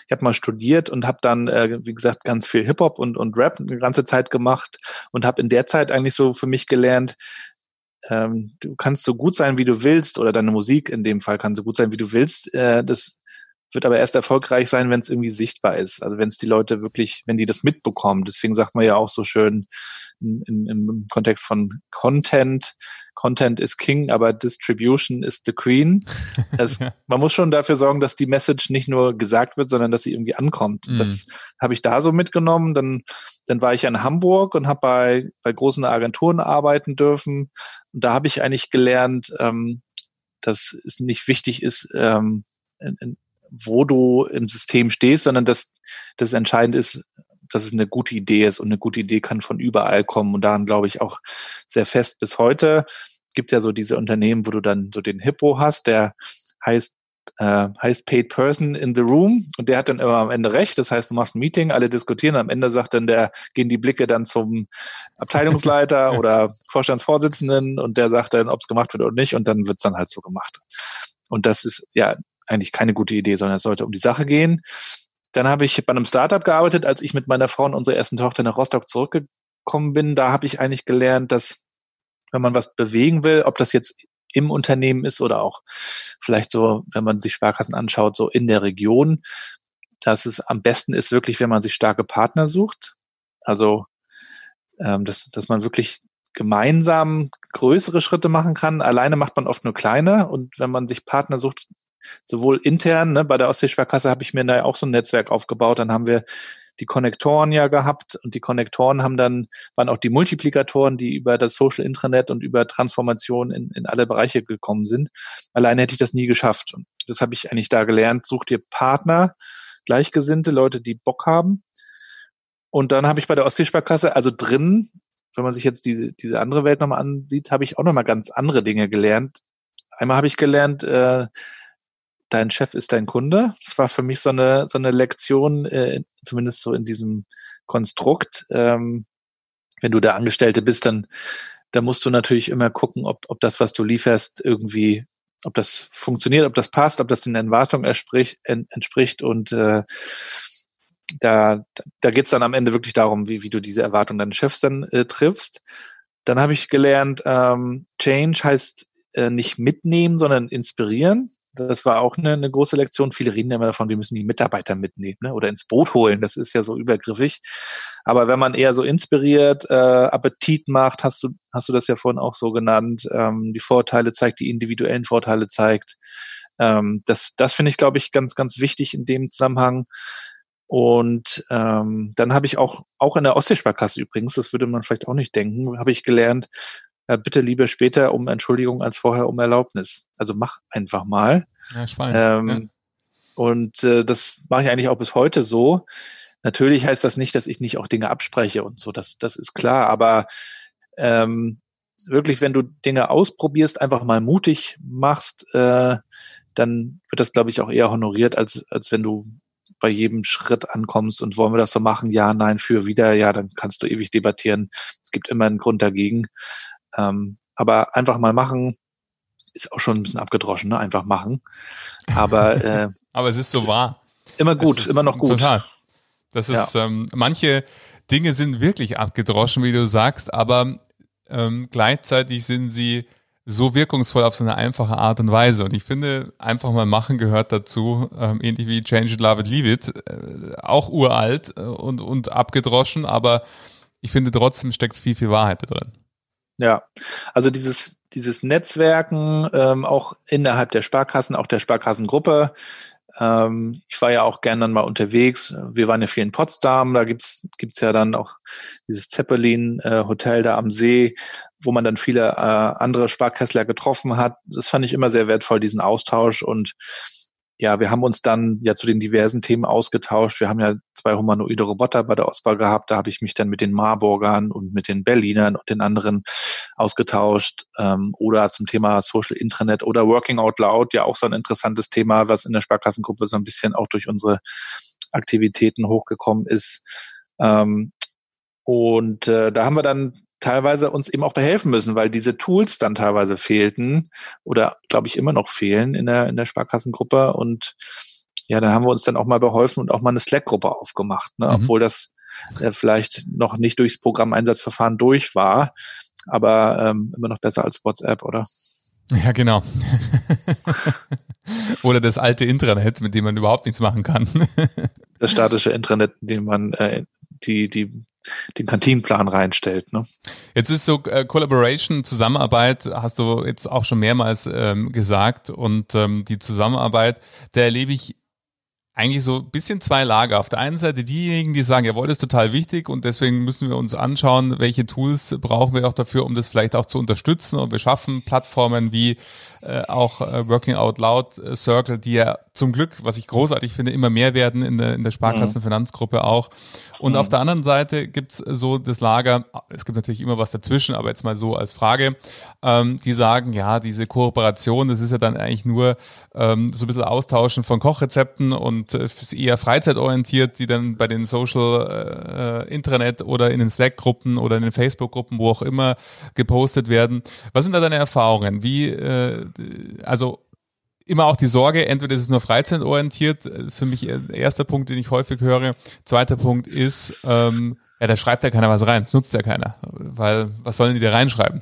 ich habe mal studiert und habe dann, äh, wie gesagt, ganz viel Hip-Hop und, und Rap eine ganze Zeit gemacht und habe in der Zeit eigentlich so für mich gelernt, ähm, du kannst so gut sein, wie du willst, oder deine Musik in dem Fall kann so gut sein, wie du willst. Äh, das wird aber erst erfolgreich sein, wenn es irgendwie sichtbar ist. Also wenn es die Leute wirklich, wenn die das mitbekommen. Deswegen sagt man ja auch so schön im, im, im Kontext von Content, Content is King, aber Distribution is the Queen. Das, man muss schon dafür sorgen, dass die Message nicht nur gesagt wird, sondern dass sie irgendwie ankommt. Mhm. Das habe ich da so mitgenommen. Dann, dann war ich in Hamburg und habe bei, bei großen Agenturen arbeiten dürfen. Und da habe ich eigentlich gelernt, ähm, dass es nicht wichtig ist, ähm, in, in, wo du im System stehst, sondern dass das entscheidend ist, dass es eine gute Idee ist und eine gute Idee kann von überall kommen und daran glaube ich auch sehr fest bis heute. Gibt ja so diese Unternehmen, wo du dann so den Hippo hast, der heißt äh, heißt Paid Person in the Room und der hat dann immer am Ende recht. Das heißt, du machst ein Meeting, alle diskutieren, am Ende sagt dann der, gehen die Blicke dann zum Abteilungsleiter oder Vorstandsvorsitzenden und der sagt dann, ob es gemacht wird oder nicht und dann wird es dann halt so gemacht. Und das ist ja eigentlich keine gute Idee, sondern es sollte um die Sache gehen. Dann habe ich bei einem Startup gearbeitet, als ich mit meiner Frau und unserer ersten Tochter nach Rostock zurückgekommen bin. Da habe ich eigentlich gelernt, dass wenn man was bewegen will, ob das jetzt im Unternehmen ist oder auch vielleicht so, wenn man sich Sparkassen anschaut, so in der Region, dass es am besten ist wirklich, wenn man sich starke Partner sucht. Also, ähm, dass, dass man wirklich gemeinsam größere Schritte machen kann. Alleine macht man oft nur kleine und wenn man sich Partner sucht, sowohl intern, ne, bei der Ostseesparkasse habe ich mir da auch so ein Netzwerk aufgebaut, dann haben wir die Konnektoren ja gehabt und die Konnektoren haben dann, waren auch die Multiplikatoren, die über das Social Intranet und über Transformation in, in alle Bereiche gekommen sind. Alleine hätte ich das nie geschafft. Und das habe ich eigentlich da gelernt. Such dir Partner, Gleichgesinnte, Leute, die Bock haben. und dann habe ich bei der Ostseesparkasse, also drin, wenn man sich jetzt diese, diese andere Welt nochmal ansieht, habe ich auch nochmal ganz andere Dinge gelernt. Einmal habe ich gelernt, äh, dein Chef ist dein Kunde. Das war für mich so eine, so eine Lektion, äh, zumindest so in diesem Konstrukt. Ähm, wenn du der Angestellte bist, dann, dann musst du natürlich immer gucken, ob, ob das, was du lieferst, irgendwie, ob das funktioniert, ob das passt, ob das den Erwartungen entspricht, entspricht und äh, da, da geht es dann am Ende wirklich darum, wie, wie du diese Erwartungen deines Chefs dann äh, triffst. Dann habe ich gelernt, ähm, Change heißt äh, nicht mitnehmen, sondern inspirieren. Das war auch eine, eine große Lektion. Viele reden immer davon, wir müssen die Mitarbeiter mitnehmen ne? oder ins Boot holen. Das ist ja so übergriffig. Aber wenn man eher so inspiriert, äh, Appetit macht, hast du, hast du das ja vorhin auch so genannt, ähm, die Vorteile zeigt, die individuellen Vorteile zeigt. Ähm, das das finde ich, glaube ich, ganz, ganz wichtig in dem Zusammenhang. Und ähm, dann habe ich auch, auch in der Ostseesparkasse übrigens, das würde man vielleicht auch nicht denken, habe ich gelernt, äh, bitte lieber später um Entschuldigung als vorher um Erlaubnis. Also mach einfach mal. Ja, ähm, ja. Und äh, das mache ich eigentlich auch bis heute so. Natürlich heißt das nicht, dass ich nicht auch Dinge abspreche und so, das, das ist klar, aber ähm, wirklich, wenn du Dinge ausprobierst, einfach mal mutig machst, äh, dann wird das, glaube ich, auch eher honoriert, als, als wenn du bei jedem Schritt ankommst und wollen wir das so machen? Ja, nein, für, wieder, ja, dann kannst du ewig debattieren. Es gibt immer einen Grund dagegen. Ähm, aber einfach mal machen, ist auch schon ein bisschen abgedroschen, ne? Einfach machen. Aber, äh, aber es ist so wahr. Immer gut, immer noch gut. Total. Das ist, ja. ähm, manche Dinge sind wirklich abgedroschen, wie du sagst, aber ähm, gleichzeitig sind sie so wirkungsvoll auf so eine einfache Art und Weise. Und ich finde, einfach mal machen gehört dazu, ähm, ähnlich wie Change It, Love It, Leave It, äh, auch uralt äh, und, und abgedroschen, aber ich finde trotzdem steckt viel, viel Wahrheit da drin. Ja, also dieses, dieses Netzwerken, ähm, auch innerhalb der Sparkassen, auch der Sparkassengruppe, ähm, ich war ja auch gern dann mal unterwegs. Wir waren ja viel in Potsdam, da gibt's gibt's ja dann auch dieses Zeppelin-Hotel äh, da am See, wo man dann viele äh, andere Sparkassler getroffen hat. Das fand ich immer sehr wertvoll, diesen Austausch und ja, wir haben uns dann ja zu den diversen Themen ausgetauscht. Wir haben ja zwei humanoide Roboter bei der Auswahl gehabt. Da habe ich mich dann mit den Marburgern und mit den Berlinern und den anderen ausgetauscht. Ähm, oder zum Thema Social Intranet oder Working Out Loud, ja auch so ein interessantes Thema, was in der Sparkassengruppe so ein bisschen auch durch unsere Aktivitäten hochgekommen ist. Ähm, und äh, da haben wir dann teilweise uns eben auch behelfen müssen, weil diese Tools dann teilweise fehlten oder glaube ich immer noch fehlen in der, in der Sparkassengruppe. Und ja, dann haben wir uns dann auch mal beholfen und auch mal eine Slack-Gruppe aufgemacht, ne? Mhm. obwohl das äh, vielleicht noch nicht durchs Programmeinsatzverfahren durch war, aber ähm, immer noch besser als WhatsApp, oder? Ja, genau. oder das alte Intranet, mit dem man überhaupt nichts machen kann. das statische Intranet, in dem man äh, die, die den Kantinenplan reinstellt. Ne? Jetzt ist so äh, Collaboration, Zusammenarbeit, hast du jetzt auch schon mehrmals ähm, gesagt und ähm, die Zusammenarbeit, da erlebe ich eigentlich so ein bisschen zwei Lager. Auf der einen Seite diejenigen, die sagen, jawohl, das ist total wichtig und deswegen müssen wir uns anschauen, welche Tools brauchen wir auch dafür, um das vielleicht auch zu unterstützen. Und wir schaffen Plattformen wie äh, auch äh, Working Out Loud äh, Circle, die ja zum Glück, was ich großartig finde, immer mehr werden in der, in der Sparkassenfinanzgruppe auch. Und mhm. auf der anderen Seite gibt's so das Lager, es gibt natürlich immer was dazwischen, aber jetzt mal so als Frage, ähm, die sagen, ja, diese Kooperation, das ist ja dann eigentlich nur ähm, so ein bisschen Austauschen von Kochrezepten und äh, eher freizeitorientiert, die dann bei den Social äh, Intranet oder in den Slack-Gruppen oder in den Facebook-Gruppen, wo auch immer gepostet werden. Was sind da deine Erfahrungen? Wie, äh, also immer auch die Sorge, entweder ist es nur freizeitorientiert, für mich erster Punkt, den ich häufig höre. Zweiter Punkt ist, ähm, ja, da schreibt ja keiner was rein, das nutzt ja keiner, weil was sollen die da reinschreiben?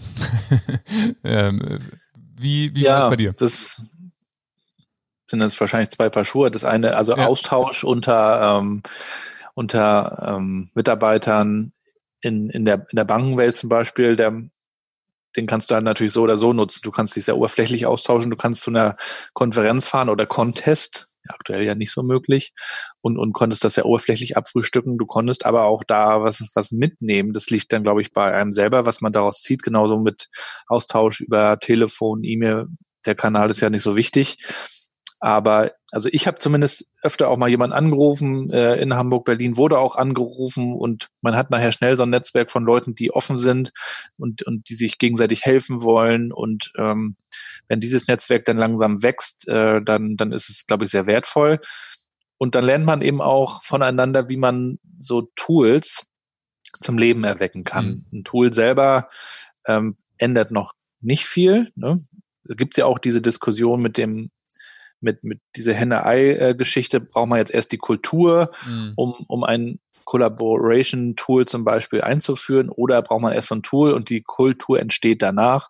ähm, wie wie ja, war das bei dir? Das sind jetzt wahrscheinlich zwei Paar Schuhe. Das eine, also ja. Austausch unter ähm, unter ähm, Mitarbeitern in, in, der, in der Bankenwelt zum Beispiel, der den kannst du dann natürlich so oder so nutzen. Du kannst dich sehr oberflächlich austauschen, du kannst zu einer Konferenz fahren oder Contest, aktuell ja nicht so möglich, und, und konntest das sehr oberflächlich abfrühstücken. Du konntest aber auch da was, was mitnehmen. Das liegt dann, glaube ich, bei einem selber, was man daraus zieht, genauso mit Austausch über Telefon, E-Mail. Der Kanal ist ja nicht so wichtig. Aber also ich habe zumindest öfter auch mal jemanden angerufen äh, in Hamburg, Berlin wurde auch angerufen und man hat nachher schnell so ein Netzwerk von Leuten, die offen sind und, und die sich gegenseitig helfen wollen. Und ähm, wenn dieses Netzwerk dann langsam wächst, äh, dann, dann ist es, glaube ich, sehr wertvoll. Und dann lernt man eben auch voneinander, wie man so Tools zum Leben erwecken kann. Mhm. Ein Tool selber ähm, ändert noch nicht viel. Ne? Es gibt ja auch diese Diskussion mit dem mit, mit dieser Henne-Ei-Geschichte braucht man jetzt erst die Kultur, mhm. um, um ein Collaboration-Tool zum Beispiel einzuführen, oder braucht man erst so ein Tool und die Kultur entsteht danach.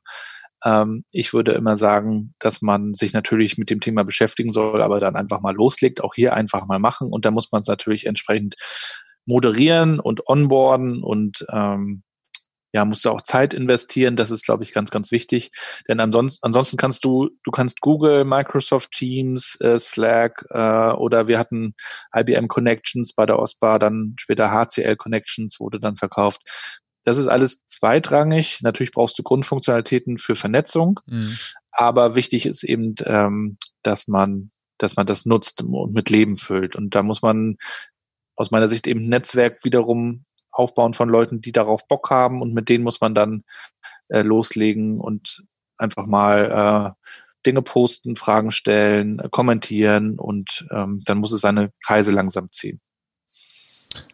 Ähm, ich würde immer sagen, dass man sich natürlich mit dem Thema beschäftigen soll, aber dann einfach mal loslegt, auch hier einfach mal machen und da muss man es natürlich entsprechend moderieren und onboarden und ähm, ja, musst du auch Zeit investieren. Das ist, glaube ich, ganz, ganz wichtig. Denn ansonsten, ansonsten kannst du, du kannst Google, Microsoft Teams, äh, Slack äh, oder wir hatten IBM Connections bei der OSPA, dann später HCL Connections wurde dann verkauft. Das ist alles zweitrangig. Natürlich brauchst du Grundfunktionalitäten für Vernetzung, mhm. aber wichtig ist eben, ähm, dass man, dass man das nutzt und mit Leben füllt. Und da muss man aus meiner Sicht eben Netzwerk wiederum aufbauen von Leuten, die darauf Bock haben und mit denen muss man dann äh, loslegen und einfach mal äh, Dinge posten, Fragen stellen, äh, kommentieren und ähm, dann muss es seine Kreise langsam ziehen.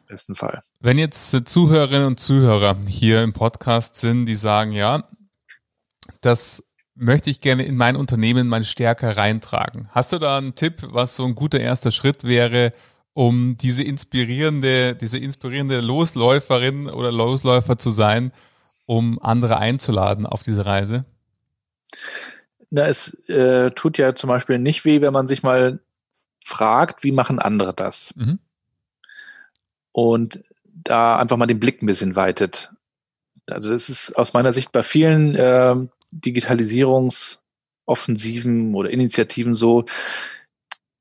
Besten Fall. Wenn jetzt äh, Zuhörerinnen und Zuhörer hier im Podcast sind, die sagen, ja, das möchte ich gerne in mein Unternehmen meine Stärke reintragen. Hast du da einen Tipp, was so ein guter erster Schritt wäre, um diese inspirierende, diese inspirierende Losläuferin oder Losläufer zu sein, um andere einzuladen auf diese Reise? Na, es äh, tut ja zum Beispiel nicht weh, wenn man sich mal fragt, wie machen andere das? Mhm. Und da einfach mal den Blick ein bisschen weitet. Also es ist aus meiner Sicht bei vielen äh, Digitalisierungsoffensiven oder Initiativen so,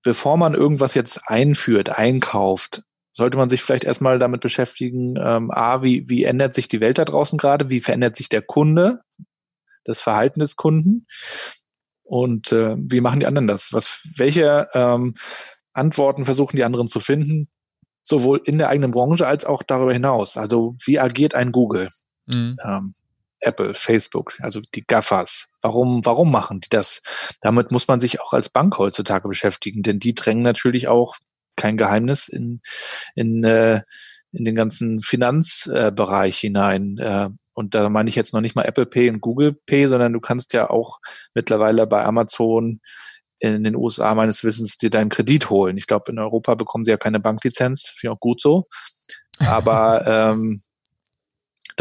bevor man irgendwas jetzt einführt, einkauft, sollte man sich vielleicht erstmal damit beschäftigen, ähm, A, wie, wie ändert sich die Welt da draußen gerade, wie verändert sich der Kunde, das Verhalten des Kunden und äh, wie machen die anderen das? Was, welche ähm, Antworten versuchen die anderen zu finden, sowohl in der eigenen Branche als auch darüber hinaus? Also wie agiert ein Google? Mhm. Ähm, Apple, Facebook, also die GAFAs. Warum, warum machen die das? Damit muss man sich auch als Bank heutzutage beschäftigen, denn die drängen natürlich auch kein Geheimnis in, in, äh, in den ganzen Finanzbereich äh, hinein. Äh, und da meine ich jetzt noch nicht mal Apple Pay und Google Pay, sondern du kannst ja auch mittlerweile bei Amazon in den USA meines Wissens dir deinen Kredit holen. Ich glaube, in Europa bekommen sie ja keine Banklizenz, finde ich auch gut so. Aber ähm,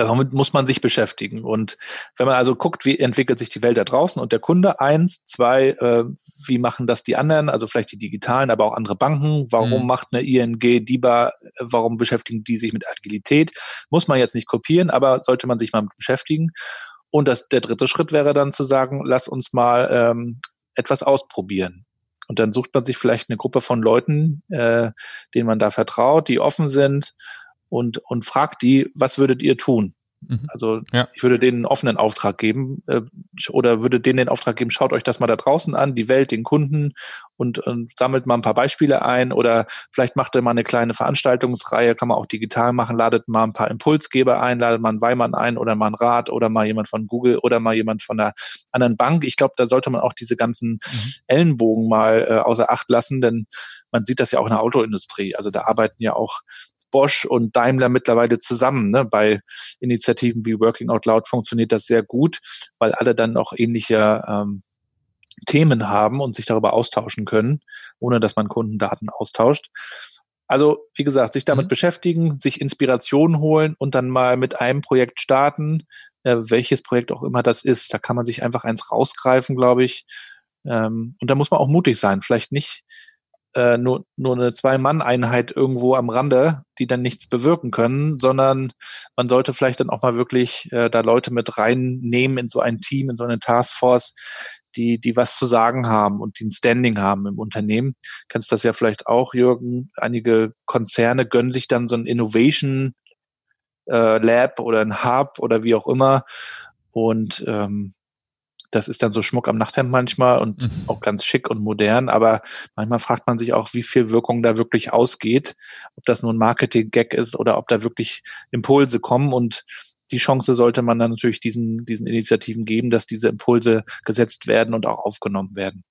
damit muss man sich beschäftigen. Und wenn man also guckt, wie entwickelt sich die Welt da draußen und der Kunde, eins, zwei, äh, wie machen das die anderen, also vielleicht die digitalen, aber auch andere Banken, warum mhm. macht eine ING, DIBA, äh, warum beschäftigen die sich mit Agilität, muss man jetzt nicht kopieren, aber sollte man sich mal mit beschäftigen. Und das, der dritte Schritt wäre dann zu sagen, lass uns mal ähm, etwas ausprobieren. Und dann sucht man sich vielleicht eine Gruppe von Leuten, äh, denen man da vertraut, die offen sind und, und fragt die, was würdet ihr tun? Mhm. Also ja. ich würde denen einen offenen Auftrag geben äh, oder würde denen den Auftrag geben, schaut euch das mal da draußen an, die Welt, den Kunden und, und sammelt mal ein paar Beispiele ein oder vielleicht macht ihr mal eine kleine Veranstaltungsreihe, kann man auch digital machen, ladet mal ein paar Impulsgeber ein, ladet mal einen Weimann ein oder mal einen Rat oder mal jemand von Google oder mal jemand von einer anderen Bank. Ich glaube, da sollte man auch diese ganzen mhm. Ellenbogen mal äh, außer Acht lassen, denn man sieht das ja auch in der Autoindustrie. Also da arbeiten ja auch Bosch und Daimler mittlerweile zusammen. Ne? Bei Initiativen wie Working Out Loud funktioniert das sehr gut, weil alle dann auch ähnliche ähm, Themen haben und sich darüber austauschen können, ohne dass man Kundendaten austauscht. Also, wie gesagt, sich damit mhm. beschäftigen, sich Inspiration holen und dann mal mit einem Projekt starten, äh, welches Projekt auch immer das ist. Da kann man sich einfach eins rausgreifen, glaube ich. Ähm, und da muss man auch mutig sein. Vielleicht nicht äh, nur, nur eine Zwei-Mann-Einheit irgendwo am Rande, die dann nichts bewirken können, sondern man sollte vielleicht dann auch mal wirklich äh, da Leute mit reinnehmen in so ein Team, in so eine Taskforce, die, die was zu sagen haben und die ein Standing haben im Unternehmen. Kennst das ja vielleicht auch, Jürgen. Einige Konzerne gönnen sich dann so ein Innovation äh, Lab oder ein Hub oder wie auch immer. Und ähm, das ist dann so Schmuck am Nachthemd manchmal und mhm. auch ganz schick und modern, aber manchmal fragt man sich auch, wie viel Wirkung da wirklich ausgeht, ob das nur ein Marketing-Gag ist oder ob da wirklich Impulse kommen und die Chance sollte man dann natürlich diesen, diesen Initiativen geben, dass diese Impulse gesetzt werden und auch aufgenommen werden.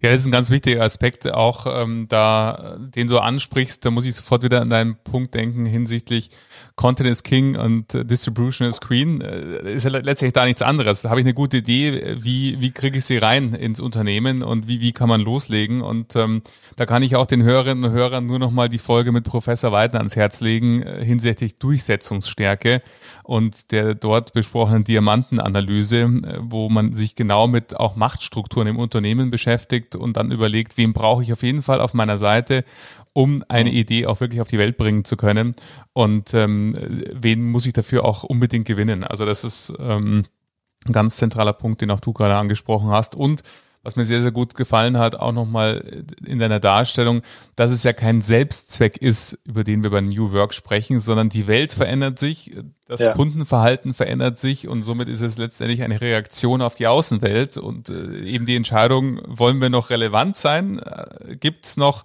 Ja, das ist ein ganz wichtiger Aspekt, auch ähm, da, den du ansprichst, da muss ich sofort wieder an deinen Punkt denken hinsichtlich Content is King und Distribution is Queen. Äh, ist ja letztlich da nichts anderes. Da habe ich eine gute Idee, wie, wie kriege ich sie rein ins Unternehmen und wie, wie kann man loslegen. Und ähm, da kann ich auch den Hörerinnen und Hörern nur nochmal die Folge mit Professor Weidner ans Herz legen äh, hinsichtlich Durchsetzungsstärke und der dort besprochenen Diamantenanalyse, äh, wo man sich genau mit auch Machtstrukturen im Unternehmen beschäftigt und dann überlegt, wen brauche ich auf jeden Fall auf meiner Seite um eine Idee auch wirklich auf die Welt bringen zu können. Und ähm, wen muss ich dafür auch unbedingt gewinnen? Also das ist ähm, ein ganz zentraler Punkt, den auch du gerade angesprochen hast. Und was mir sehr, sehr gut gefallen hat, auch nochmal in deiner Darstellung, dass es ja kein Selbstzweck ist, über den wir bei New Work sprechen, sondern die Welt verändert sich, das ja. Kundenverhalten verändert sich und somit ist es letztendlich eine Reaktion auf die Außenwelt und äh, eben die Entscheidung, wollen wir noch relevant sein? Äh, Gibt es noch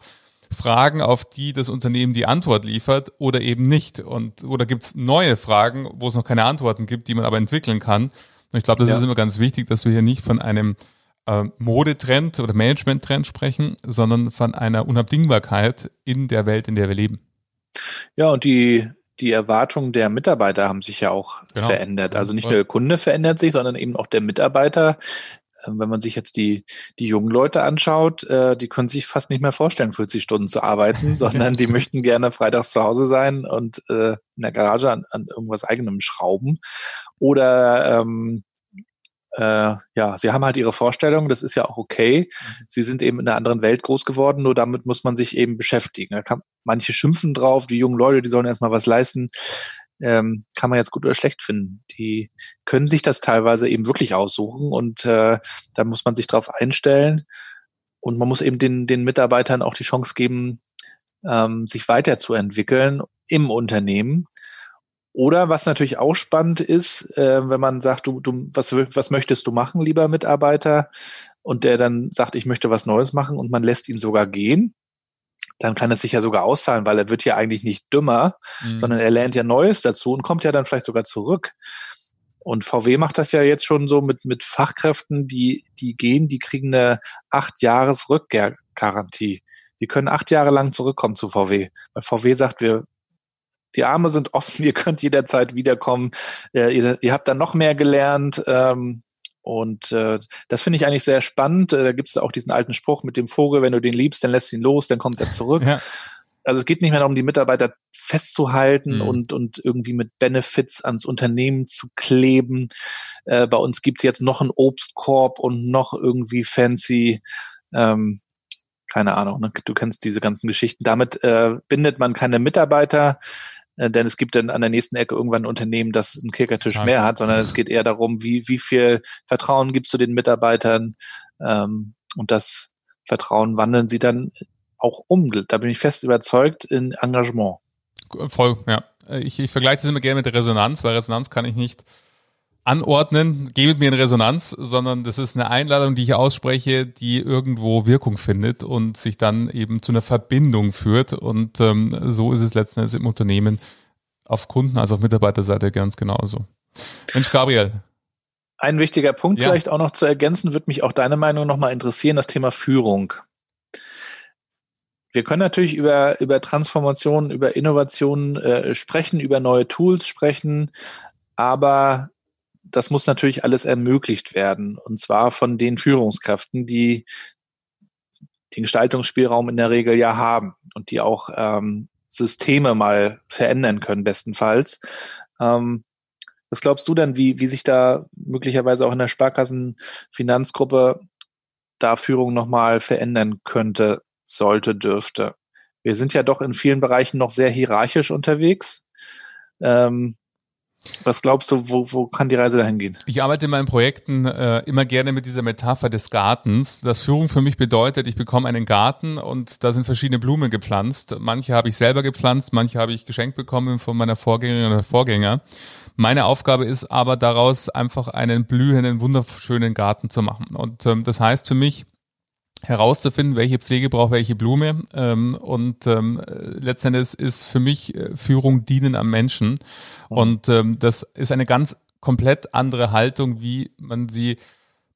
Fragen, auf die das Unternehmen die Antwort liefert oder eben nicht? Und oder gibt es neue Fragen, wo es noch keine Antworten gibt, die man aber entwickeln kann? Und ich glaube, das ja. ist immer ganz wichtig, dass wir hier nicht von einem äh, Modetrend oder Managementtrend sprechen, sondern von einer Unabdingbarkeit in der Welt, in der wir leben. Ja, und die die Erwartungen der Mitarbeiter haben sich ja auch genau. verändert. Also nicht nur der Kunde verändert sich, sondern eben auch der Mitarbeiter ähm, wenn man sich jetzt die, die jungen Leute anschaut, äh, die können sich fast nicht mehr vorstellen, 40 Stunden zu arbeiten, sondern die möchten gerne freitags zu Hause sein und äh, in der Garage an, an irgendwas eigenem schrauben. Oder ähm, äh, ja, sie haben halt ihre Vorstellungen, das ist ja auch okay. Mhm. Sie sind eben in einer anderen Welt groß geworden, nur damit muss man sich eben beschäftigen. Da kann, manche schimpfen drauf, die jungen Leute, die sollen erstmal was leisten ähm, kann man jetzt gut oder schlecht finden. Die können sich das teilweise eben wirklich aussuchen und äh, da muss man sich drauf einstellen und man muss eben den, den Mitarbeitern auch die Chance geben, ähm, sich weiterzuentwickeln im Unternehmen. Oder was natürlich auch spannend ist, äh, wenn man sagt, du, du, was, was möchtest du machen, lieber Mitarbeiter? Und der dann sagt, ich möchte was Neues machen und man lässt ihn sogar gehen dann kann es sich ja sogar auszahlen, weil er wird ja eigentlich nicht dümmer, mhm. sondern er lernt ja Neues dazu und kommt ja dann vielleicht sogar zurück. Und VW macht das ja jetzt schon so mit, mit Fachkräften, die, die gehen, die kriegen eine acht Jahres Rückkehrgarantie. Die können acht Jahre lang zurückkommen zu VW. Weil VW sagt, wir, die Arme sind offen, ihr könnt jederzeit wiederkommen. Äh, ihr, ihr habt dann noch mehr gelernt. Ähm, und äh, das finde ich eigentlich sehr spannend. Äh, da gibt es auch diesen alten Spruch mit dem Vogel, wenn du den liebst, dann lässt ihn los, dann kommt er zurück. Ja. Also es geht nicht mehr darum, die Mitarbeiter festzuhalten mhm. und, und irgendwie mit Benefits ans Unternehmen zu kleben. Äh, bei uns gibt es jetzt noch einen Obstkorb und noch irgendwie fancy, ähm, keine Ahnung, ne? du kennst diese ganzen Geschichten. Damit äh, bindet man keine Mitarbeiter denn es gibt dann an der nächsten Ecke irgendwann ein Unternehmen, das einen Kickertisch mehr hat, sondern es geht eher darum, wie, wie viel Vertrauen gibst du den Mitarbeitern ähm, und das Vertrauen wandeln sie dann auch um. Da bin ich fest überzeugt in Engagement. Voll, ja. Ich, ich vergleiche das immer gerne mit Resonanz, weil Resonanz kann ich nicht anordnen, geh mit mir in Resonanz, sondern das ist eine Einladung, die ich ausspreche, die irgendwo Wirkung findet und sich dann eben zu einer Verbindung führt. Und ähm, so ist es letzten Endes im Unternehmen auf Kunden- als auch Mitarbeiterseite ganz genauso. Mensch, Gabriel. Ein wichtiger Punkt ja. vielleicht auch noch zu ergänzen, wird mich auch deine Meinung nochmal interessieren, das Thema Führung. Wir können natürlich über, über Transformation, über Innovationen äh, sprechen, über neue Tools sprechen, aber das muss natürlich alles ermöglicht werden. Und zwar von den Führungskräften, die den Gestaltungsspielraum in der Regel ja haben und die auch ähm, Systeme mal verändern können, bestenfalls. Ähm, was glaubst du denn, wie, wie sich da möglicherweise auch in der Sparkassenfinanzgruppe da Führung nochmal verändern könnte, sollte, dürfte? Wir sind ja doch in vielen Bereichen noch sehr hierarchisch unterwegs. Ähm, Was glaubst du, wo, wo kann die Reise dahin gehen? Ich arbeite in meinen Projekten äh, immer gerne mit dieser Metapher des Gartens. Das Führung für mich bedeutet, ich bekomme einen Garten und da sind verschiedene Blumen gepflanzt. Manche habe ich selber gepflanzt, manche habe ich geschenkt bekommen von meiner Vorgängerin oder Vorgänger. Meine Aufgabe ist aber daraus einfach einen blühenden, wunderschönen Garten zu machen. Und ähm, das heißt für mich, herauszufinden, welche Pflege braucht welche Blume. Ähm, und ähm, letztendlich ist für mich äh, Führung dienen am Menschen. Mhm. Und ähm, das ist eine ganz komplett andere Haltung, wie man sie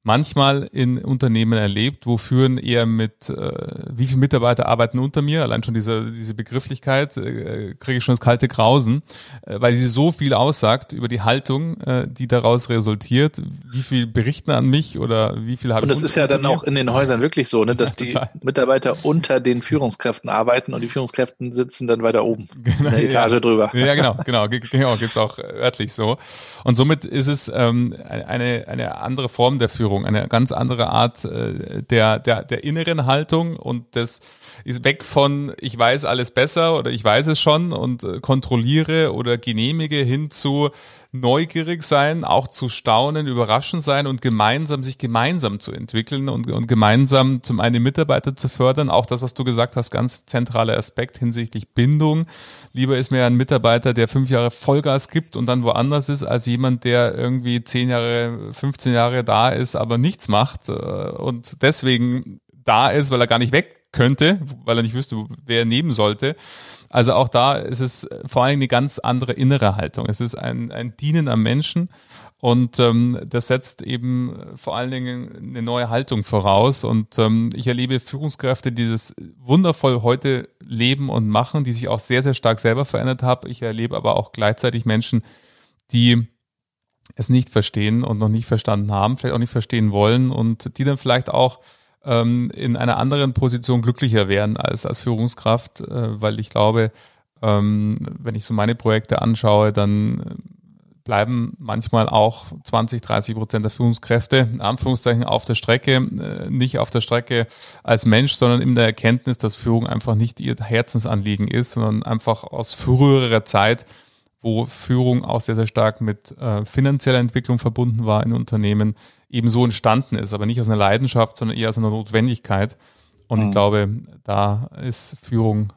manchmal in Unternehmen erlebt, wo führen eher mit, äh, wie viele Mitarbeiter arbeiten unter mir, allein schon diese, diese Begrifflichkeit, äh, kriege ich schon das kalte Grausen, äh, weil sie so viel aussagt über die Haltung, äh, die daraus resultiert, wie viel berichten an mich oder wie viel habe ich. Und das ist ja dann auch in den Häusern wirklich so, ne, dass ja, die Mitarbeiter unter den Führungskräften arbeiten und die Führungskräfte sitzen dann weiter oben genau, in der Etage ja. drüber. Ja, genau, genau, genau, gibt's auch örtlich so. Und somit ist es ähm, eine, eine andere Form der Führung Führung, eine ganz andere Art äh, der, der, der inneren Haltung und das ist weg von ich weiß alles besser oder ich weiß es schon und äh, kontrolliere oder genehmige hin zu neugierig sein, auch zu staunen, überraschend sein und gemeinsam sich gemeinsam zu entwickeln und, und gemeinsam zum einen Mitarbeiter zu fördern. Auch das, was du gesagt hast, ganz zentraler Aspekt hinsichtlich Bindung. Lieber ist mir ein Mitarbeiter, der fünf Jahre Vollgas gibt und dann woanders ist, als jemand, der irgendwie zehn Jahre, 15 Jahre da ist, aber nichts macht äh, und deswegen da ist, weil er gar nicht weg könnte, weil er nicht wüsste, wer er nehmen sollte. Also auch da ist es vor allem eine ganz andere innere Haltung. Es ist ein, ein Dienen am Menschen und ähm, das setzt eben vor allen Dingen eine neue Haltung voraus. Und ähm, ich erlebe Führungskräfte, die das wundervoll heute leben und machen, die sich auch sehr, sehr stark selber verändert haben. Ich erlebe aber auch gleichzeitig Menschen, die es nicht verstehen und noch nicht verstanden haben, vielleicht auch nicht verstehen wollen und die dann vielleicht auch ähm, in einer anderen Position glücklicher wären als als Führungskraft, äh, weil ich glaube, ähm, wenn ich so meine Projekte anschaue, dann äh, bleiben manchmal auch 20, 30 Prozent der Führungskräfte, in Anführungszeichen, auf der Strecke, äh, nicht auf der Strecke als Mensch, sondern in der Erkenntnis, dass Führung einfach nicht ihr Herzensanliegen ist, sondern einfach aus früherer Zeit, wo Führung auch sehr, sehr stark mit äh, finanzieller Entwicklung verbunden war in Unternehmen, eben so entstanden ist, aber nicht aus einer Leidenschaft, sondern eher aus einer Notwendigkeit. Und mhm. ich glaube, da ist Führung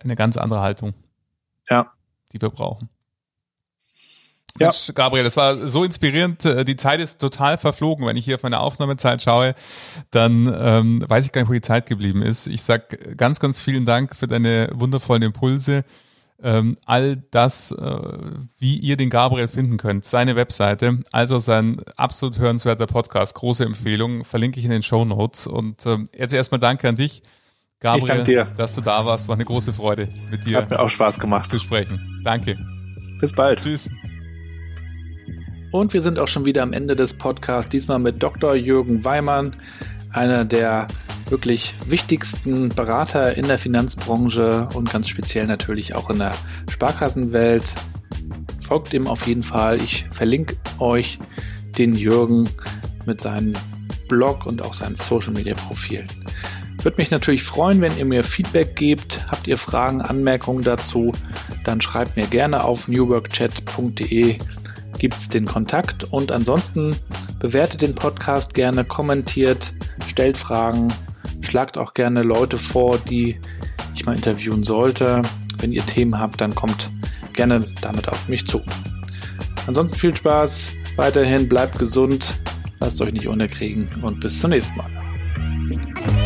eine ganz andere Haltung, ja. die wir brauchen. Ja. Mensch, Gabriel, das war so inspirierend. Die Zeit ist total verflogen. Wenn ich hier auf meine Aufnahmezeit schaue, dann ähm, weiß ich gar nicht, wo die Zeit geblieben ist. Ich sag ganz, ganz vielen Dank für deine wundervollen Impulse ähm, all das, äh, wie ihr den Gabriel finden könnt, seine Webseite, also sein absolut hörenswerter Podcast, große Empfehlung, verlinke ich in den Show Notes. Und ähm, jetzt erstmal danke an dich, Gabriel, dass du da warst. War eine große Freude mit dir. Hat mir auch Spaß gemacht. Zu sprechen. Danke. Bis bald. Tschüss. Und wir sind auch schon wieder am Ende des Podcasts, diesmal mit Dr. Jürgen Weimann, einer der wirklich wichtigsten Berater in der Finanzbranche und ganz speziell natürlich auch in der Sparkassenwelt. Folgt ihm auf jeden Fall. Ich verlinke euch den Jürgen mit seinem Blog und auch seinen Social Media Profilen. Würde mich natürlich freuen, wenn ihr mir Feedback gebt. Habt ihr Fragen, Anmerkungen dazu, dann schreibt mir gerne auf newworkchat.de gibt es den Kontakt und ansonsten bewertet den Podcast gerne, kommentiert, stellt Fragen, Schlagt auch gerne Leute vor, die ich mal interviewen sollte. Wenn ihr Themen habt, dann kommt gerne damit auf mich zu. Ansonsten viel Spaß, weiterhin bleibt gesund, lasst euch nicht unterkriegen und bis zum nächsten Mal.